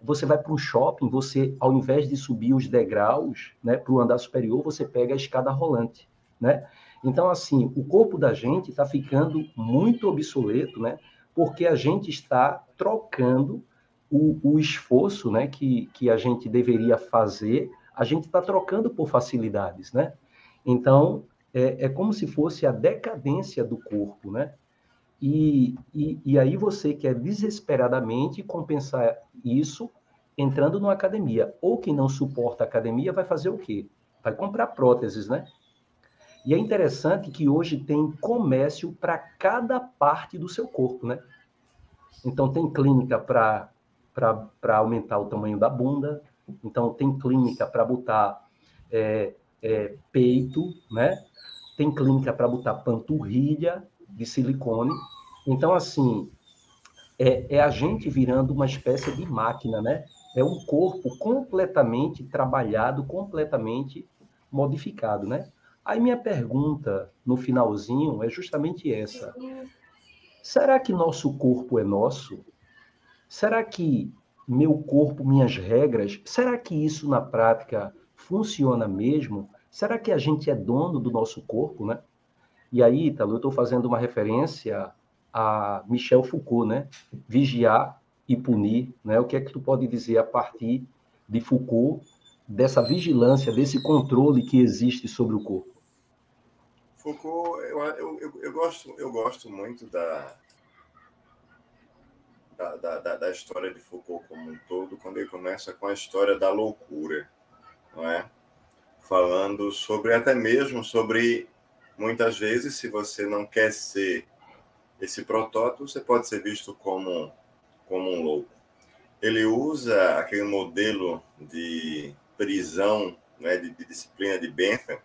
você vai para um shopping, você, ao invés de subir os degraus, né, para o andar superior, você pega a escada rolante, né? Então, assim, o corpo da gente está ficando muito obsoleto, né? Porque a gente está trocando o, o esforço, né, que, que a gente deveria fazer a gente está trocando por facilidades, né? Então, é, é, como se fosse a decadência do corpo, né? E, e, e, aí você quer desesperadamente compensar isso entrando numa academia. Ou quem não suporta a academia vai fazer o quê? Vai comprar próteses, né? E é interessante que hoje tem comércio para cada parte do seu corpo, né? Então, tem clínica para aumentar o tamanho da bunda, então, tem clínica para botar é, é, peito, né? Tem clínica para botar panturrilha de silicone. Então, assim, é, é a gente virando uma espécie de máquina, né? É um corpo completamente trabalhado, completamente modificado, né? Aí minha pergunta no finalzinho é justamente essa. Será que nosso corpo é nosso? Será que meu corpo, minhas regras. Será que isso na prática funciona mesmo? Será que a gente é dono do nosso corpo, né? E aí, Italo, eu estou fazendo uma referência a Michel Foucault, né? Vigiar e punir, né? O que é que tu pode dizer a partir de Foucault dessa vigilância, desse controle que existe sobre o corpo? Foucault, eu, eu, eu, eu, gosto, eu gosto muito da, da, da, da, história de Foucault como um todo, quando ele começa com a história da loucura, não é? Falando sobre, até mesmo sobre, muitas vezes, se você não quer ser esse protótipo, você pode ser visto como, como um louco. Ele usa aquele modelo de prisão, né, de, de disciplina de Bentham,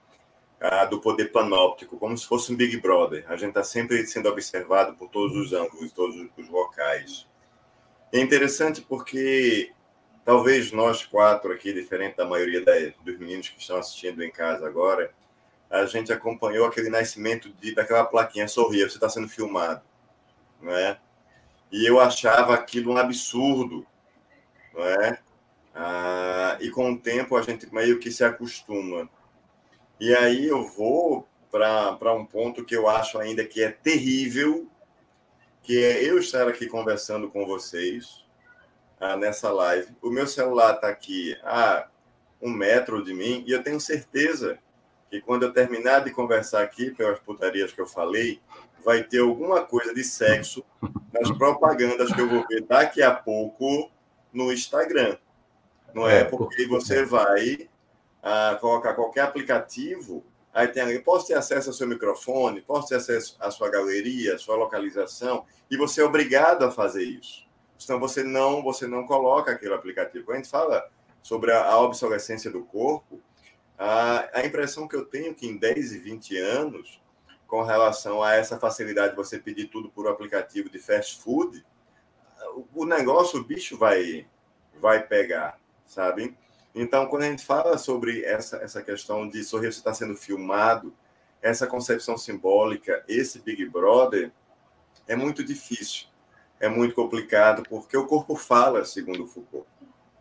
ah, do poder panóptico, como se fosse um Big Brother. A gente está sempre sendo observado por todos os ângulos, todos os locais. É interessante porque talvez nós quatro aqui, diferente da maioria dos meninos que estão assistindo em casa agora, a gente acompanhou aquele nascimento de, daquela plaquinha sorria, você está sendo filmado, não é? E eu achava aquilo um absurdo, não é? Ah, e com o tempo a gente meio que se acostuma. E aí eu vou para um ponto que eu acho ainda que é terrível, que é eu estar aqui conversando com vocês ah, nessa live. O meu celular está aqui a um metro de mim e eu tenho certeza que quando eu terminar de conversar aqui, pelas putarias que eu falei, vai ter alguma coisa de sexo nas propagandas que eu vou ver daqui a pouco no Instagram. Não é? é porque você vai a colocar qualquer aplicativo, aí tem ali, posso ter acesso ao seu microfone, posso ter acesso à sua galeria, à sua localização, e você é obrigado a fazer isso. Senão você não, você não coloca aquele aplicativo. Quando a gente fala sobre a, obsolescência do corpo, a, a impressão que eu tenho é que em 10 e 20 anos, com relação a essa facilidade de você pedir tudo por um aplicativo de fast food, o negócio, o bicho vai, vai pegar, sabe? Então, quando a gente fala sobre essa, essa questão de sorriso estar sendo filmado, essa concepção simbólica, esse Big Brother, é muito difícil, é muito complicado, porque o corpo fala, segundo Foucault,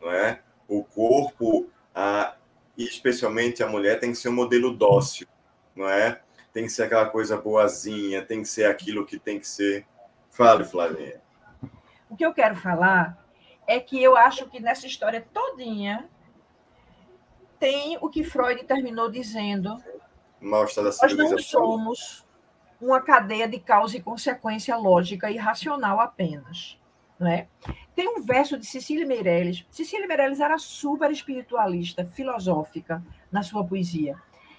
não é? O corpo, a, especialmente a mulher, tem que ser um modelo dócil, não é? Tem que ser aquela coisa boazinha, tem que ser aquilo que tem que ser. Fale, Flavinha. O que eu quero falar é que eu acho que nessa história todinha tem o que Freud terminou dizendo. Nós não somos uma cadeia de causa e consequência lógica e racional apenas. Não é? Tem um verso de Cecília Meirelles. Cecília Meirelles era super espiritualista, filosófica na sua poesia.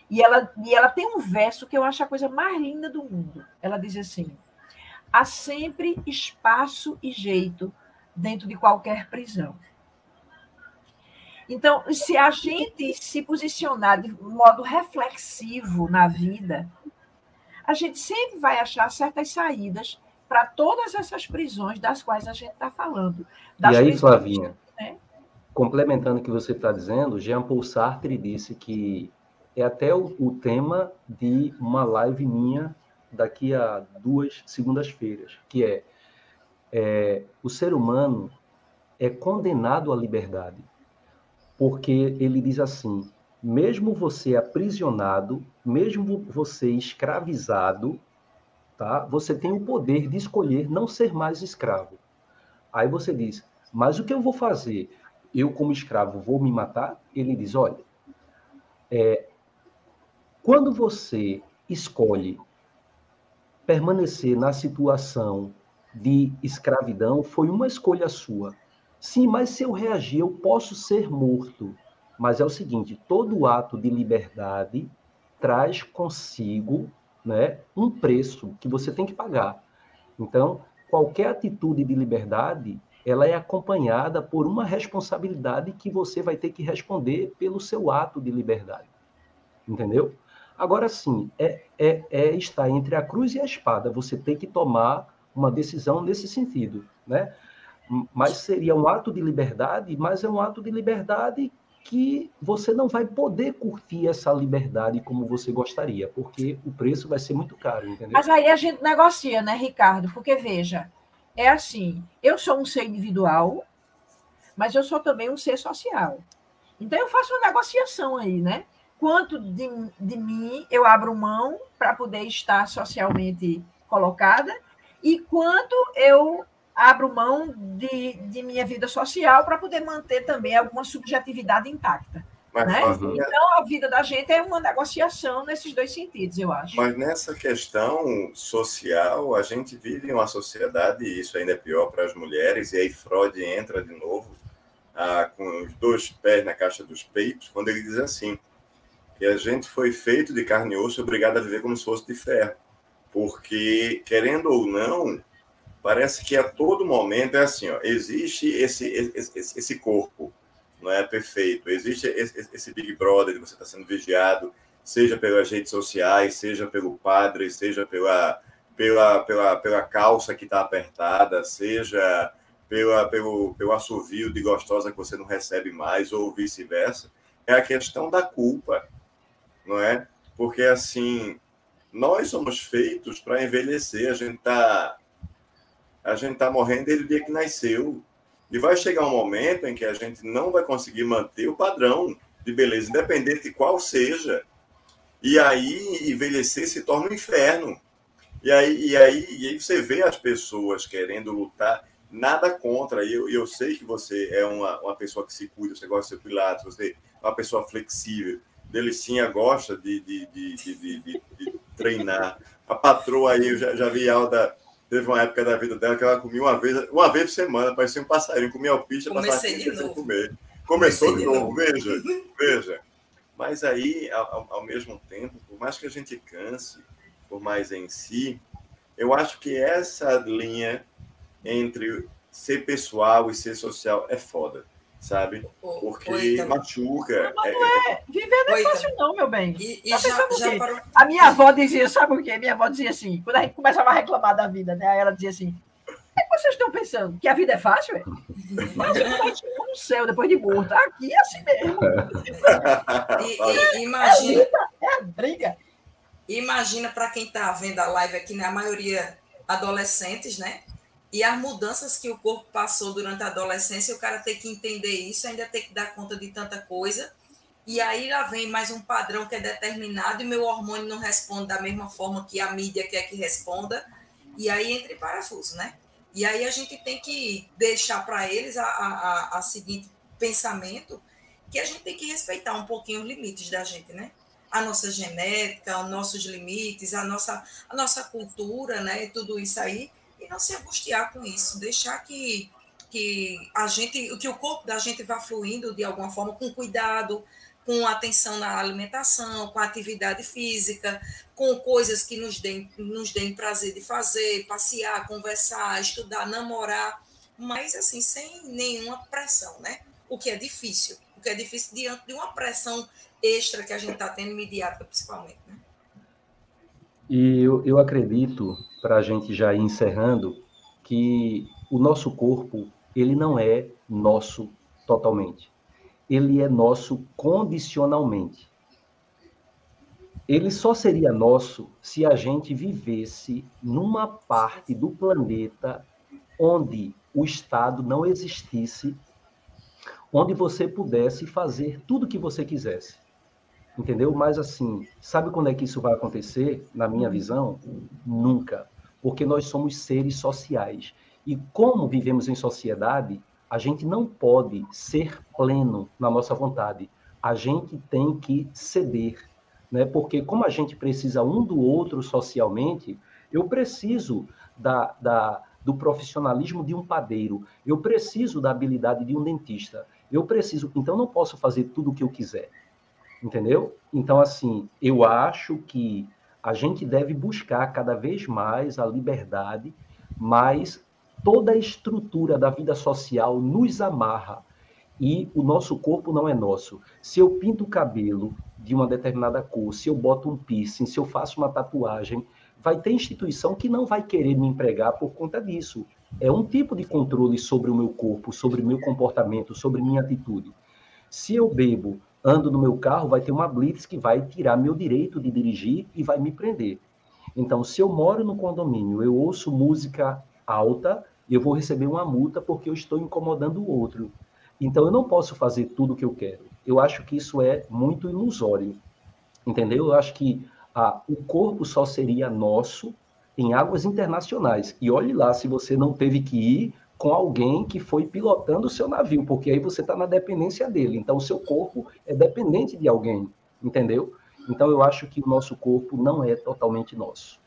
E ela, e ela tem um verso que eu acho a coisa mais linda do mundo. Ela diz assim: há sempre espaço e jeito dentro de qualquer prisão. Então, se a gente se posicionar de modo reflexivo na vida, a gente sempre vai achar certas saídas para todas essas prisões das quais a gente está falando. e aí, Flavinha, né? complementando o que você está dizendo, Jean Paul Sartre disse que é até o, o tema de uma live minha daqui a duas segundas-feiras, que é, é o ser humano é condenado à liberdade porque ele diz assim: mesmo você aprisionado, mesmo você escravizado, tá? Você tem o poder de escolher não ser mais escravo. Aí você diz: mas o que eu vou fazer? Eu, como escravo, vou me matar? Ele diz: olha, é, quando você escolhe permanecer na situação de escravidão, foi uma escolha sua. Sim, mas se eu reagir, eu posso ser morto. Mas é o seguinte: todo ato de liberdade traz consigo né, um preço que você tem que pagar. Então, qualquer atitude de liberdade ela é acompanhada por uma responsabilidade que você vai ter que responder pelo seu ato de liberdade. Entendeu? Agora sim, é, é, é estar entre a cruz e a espada. Você tem que tomar uma decisão nesse sentido. Né? Mas seria um ato de liberdade, mas é um ato de liberdade que você não vai poder curtir essa liberdade como você gostaria, porque o preço vai ser muito caro, entendeu? Mas aí a gente negocia, né, Ricardo? Porque veja, é assim, eu sou um ser individual, mas eu sou também um ser social. Então eu faço uma negociação aí, né? Quanto de, de mim eu abro mão para poder estar socialmente colocada e quanto eu abro mão de, de minha vida social para poder manter também alguma subjetividade intacta. né? Então, a vida da gente é uma negociação nesses dois sentidos, eu acho. Mas nessa questão social, a gente vive em uma sociedade, e isso ainda é pior para as mulheres, e aí Freud entra de novo ah, com os dois pés na caixa dos peitos, quando ele diz assim, que a gente foi feito de carne e osso, obrigado a viver como se fosse de ferro. Porque, querendo ou não, parece que a todo momento é assim, ó, existe esse, esse, esse corpo, não é perfeito, existe esse, esse Big Brother que você está sendo vigiado, seja pelas redes sociais, seja pelo padre, seja pela, pela, pela, pela calça que está apertada, seja pela, pelo, pelo assovio de gostosa que você não recebe mais, ou vice-versa, é a questão da culpa não é? Porque assim, nós somos feitos para envelhecer, a gente está a gente tá morrendo desde o dia que nasceu. E vai chegar um momento em que a gente não vai conseguir manter o padrão de beleza, independente de qual seja. E aí envelhecer se torna um inferno. E aí, e aí, e aí você vê as pessoas querendo lutar, nada contra. E eu, eu sei que você é uma, uma pessoa que se cuida, você gosta de ser pilates, você é uma pessoa flexível. Delicinha gosta de, de, de, de, de treinar. A patroa aí, eu já, já vi Alda, teve uma época da vida dela que ela comia uma vez, uma vez por semana, parecia um passarinho, comia alpista, Comecei de novo. comer. Começou de novo, veja, veja. Mas aí, ao, ao mesmo tempo, por mais que a gente canse, por mais em si, eu acho que essa linha entre ser pessoal e ser social é foda sabe? Porque Oi, machuca. Não, não é, é, viver não é fácil, não, meu bem. E, e tá já, já parou... A minha avó dizia, sabe o quê? Minha avó dizia assim, quando a gente começava a reclamar da vida, né? Ela dizia assim: o que vocês estão pensando? Que a vida é fácil? É? <laughs> Mas no céu depois de morto. Aqui é assim mesmo. <laughs> e, e, imagina. É a briga. Imagina para quem está vendo a live aqui, né? A maioria adolescentes, né? E as mudanças que o corpo passou durante a adolescência, o cara tem que entender isso, ainda tem que dar conta de tanta coisa. E aí lá vem mais um padrão que é determinado e meu hormônio não responde da mesma forma que a mídia quer que responda. E aí entra em parafuso, né? E aí a gente tem que deixar para eles a, a, a seguinte pensamento, que a gente tem que respeitar um pouquinho os limites da gente, né? A nossa genética, os nossos limites, a nossa, a nossa cultura, né? Tudo isso aí não se angustiar com isso, deixar que, que a gente, que o corpo da gente vá fluindo de alguma forma com cuidado, com atenção na alimentação, com atividade física, com coisas que nos deem, nos deem prazer de fazer, passear, conversar, estudar, namorar, mas assim, sem nenhuma pressão, né? O que é difícil, o que é difícil diante de uma pressão extra que a gente está tendo imediata, principalmente, né? E eu, eu acredito, para a gente já ir encerrando, que o nosso corpo, ele não é nosso totalmente. Ele é nosso condicionalmente. Ele só seria nosso se a gente vivesse numa parte do planeta onde o Estado não existisse, onde você pudesse fazer tudo o que você quisesse entendeu? Mas assim, sabe quando é que isso vai acontecer, na minha visão? Nunca, porque nós somos seres sociais. E como vivemos em sociedade, a gente não pode ser pleno na nossa vontade. A gente tem que ceder, né? Porque como a gente precisa um do outro socialmente, eu preciso da, da, do profissionalismo de um padeiro, eu preciso da habilidade de um dentista, eu preciso, então não posso fazer tudo o que eu quiser entendeu? Então, assim, eu acho que a gente deve buscar cada vez mais a liberdade, mas toda a estrutura da vida social nos amarra e o nosso corpo não é nosso. Se eu pinto o cabelo de uma determinada cor, se eu boto um piercing, se eu faço uma tatuagem, vai ter instituição que não vai querer me empregar por conta disso. É um tipo de controle sobre o meu corpo, sobre o meu comportamento, sobre minha atitude. Se eu bebo ando no meu carro, vai ter uma blitz que vai tirar meu direito de dirigir e vai me prender. Então, se eu moro no condomínio, eu ouço música alta, eu vou receber uma multa porque eu estou incomodando o outro. Então, eu não posso fazer tudo o que eu quero. Eu acho que isso é muito ilusório. Entendeu? Eu acho que ah, o corpo só seria nosso em águas internacionais. E olhe lá se você não teve que ir com alguém que foi pilotando o seu navio, porque aí você está na dependência dele. Então, o seu corpo é dependente de alguém, entendeu? Então, eu acho que o nosso corpo não é totalmente nosso.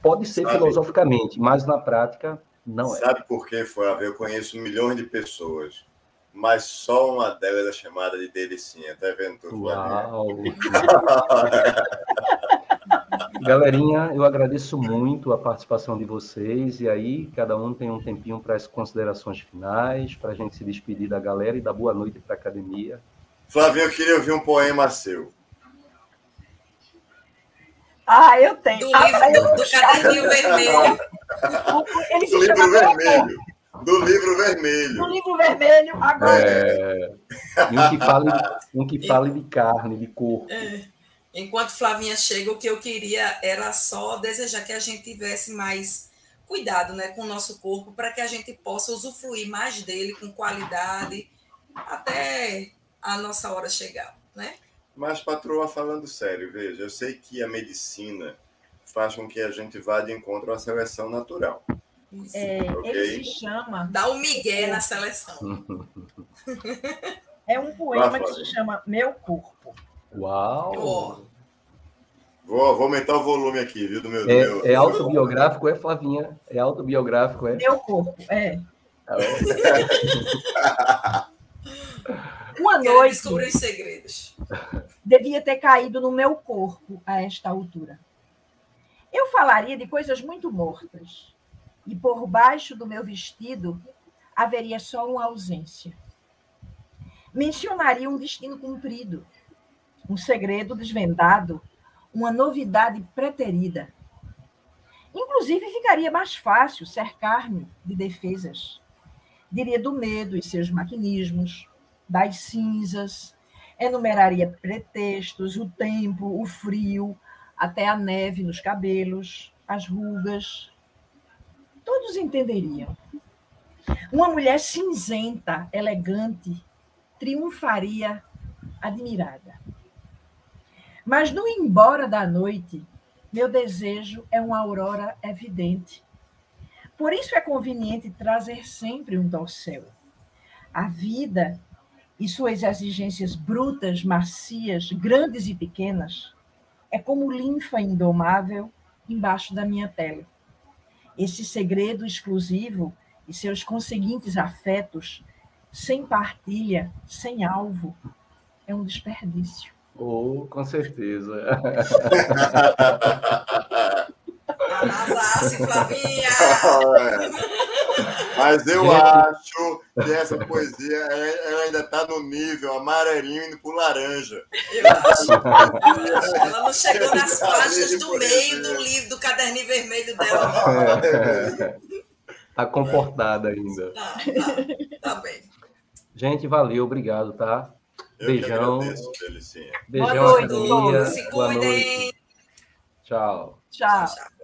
Pode ser Sabe, filosoficamente, mas na prática não é. Sabe por que, Flávio? Eu conheço milhões de pessoas, mas só uma delas é chamada de delicinha. Tá vendo, Flávio? <laughs> Galerinha, eu agradeço muito a participação de vocês. E aí, cada um tem um tempinho para as considerações finais, para a gente se despedir da galera e dar boa noite para a academia. Flávio, eu queria ouvir um poema seu. Ah, eu tenho. Do, ah, livro, do, do caderninho vermelho. Ele do livro vermelho. Do livro vermelho. Do livro vermelho, agora. É... Um que fale, um que fale de carne, de corpo. É. Enquanto Flavinha chega, o que eu queria era só desejar que a gente tivesse mais cuidado né, com o nosso corpo para que a gente possa usufruir mais dele com qualidade até a nossa hora chegar, né? Mas, patroa, falando sério, veja, eu sei que a medicina faz com que a gente vá de encontro à seleção natural. É, okay? Ele se chama... Dá um migué na seleção. <laughs> É um poema que se chama Meu Corpo. Uau! Oh. Vou, vou, aumentar o volume aqui, viu? Do meu, é, meu, é autobiográfico, é, Flavinha? É autobiográfico, é? Meu corpo, é. <laughs> Uma Quero noite. descobrir os segredos. Devia ter caído no meu corpo a esta altura. Eu falaria de coisas muito mortas. E por baixo do meu vestido haveria só uma ausência. Mencionaria um destino cumprido, um segredo desvendado uma novidade preterida. Inclusive, ficaria mais fácil cercar-me de defesas. Diria do medo e seus maquinismos, das cinzas, enumeraria pretextos, o tempo, o frio, até a neve nos cabelos, as rugas. Todos entenderiam. Uma mulher cinzenta, elegante, triunfaria admirada. Mas no embora da noite, meu desejo é uma aurora evidente. Por isso é conveniente trazer sempre um dossel. A vida e suas exigências brutas, macias, grandes e pequenas, é como linfa indomável embaixo da minha tela. Esse segredo exclusivo e seus conseguintes afetos, sem partilha, sem alvo, é um desperdício. Oh, com certeza. Arrasasse, Flavinha! Mas eu acho que essa poesia ela ainda está no nível amarelinho indo para laranja. Eu acho. Ela não chegou nas páginas do meio do livro, do caderninho vermelho dela. Está <laughs> comportada ainda. Tá, tá, tá bem. Gente, valeu, obrigado, tá? Eu Beijão. Agradeço, Beijão, Boa noite, academia. Se cuidem. Tchau. Tchau. tchau.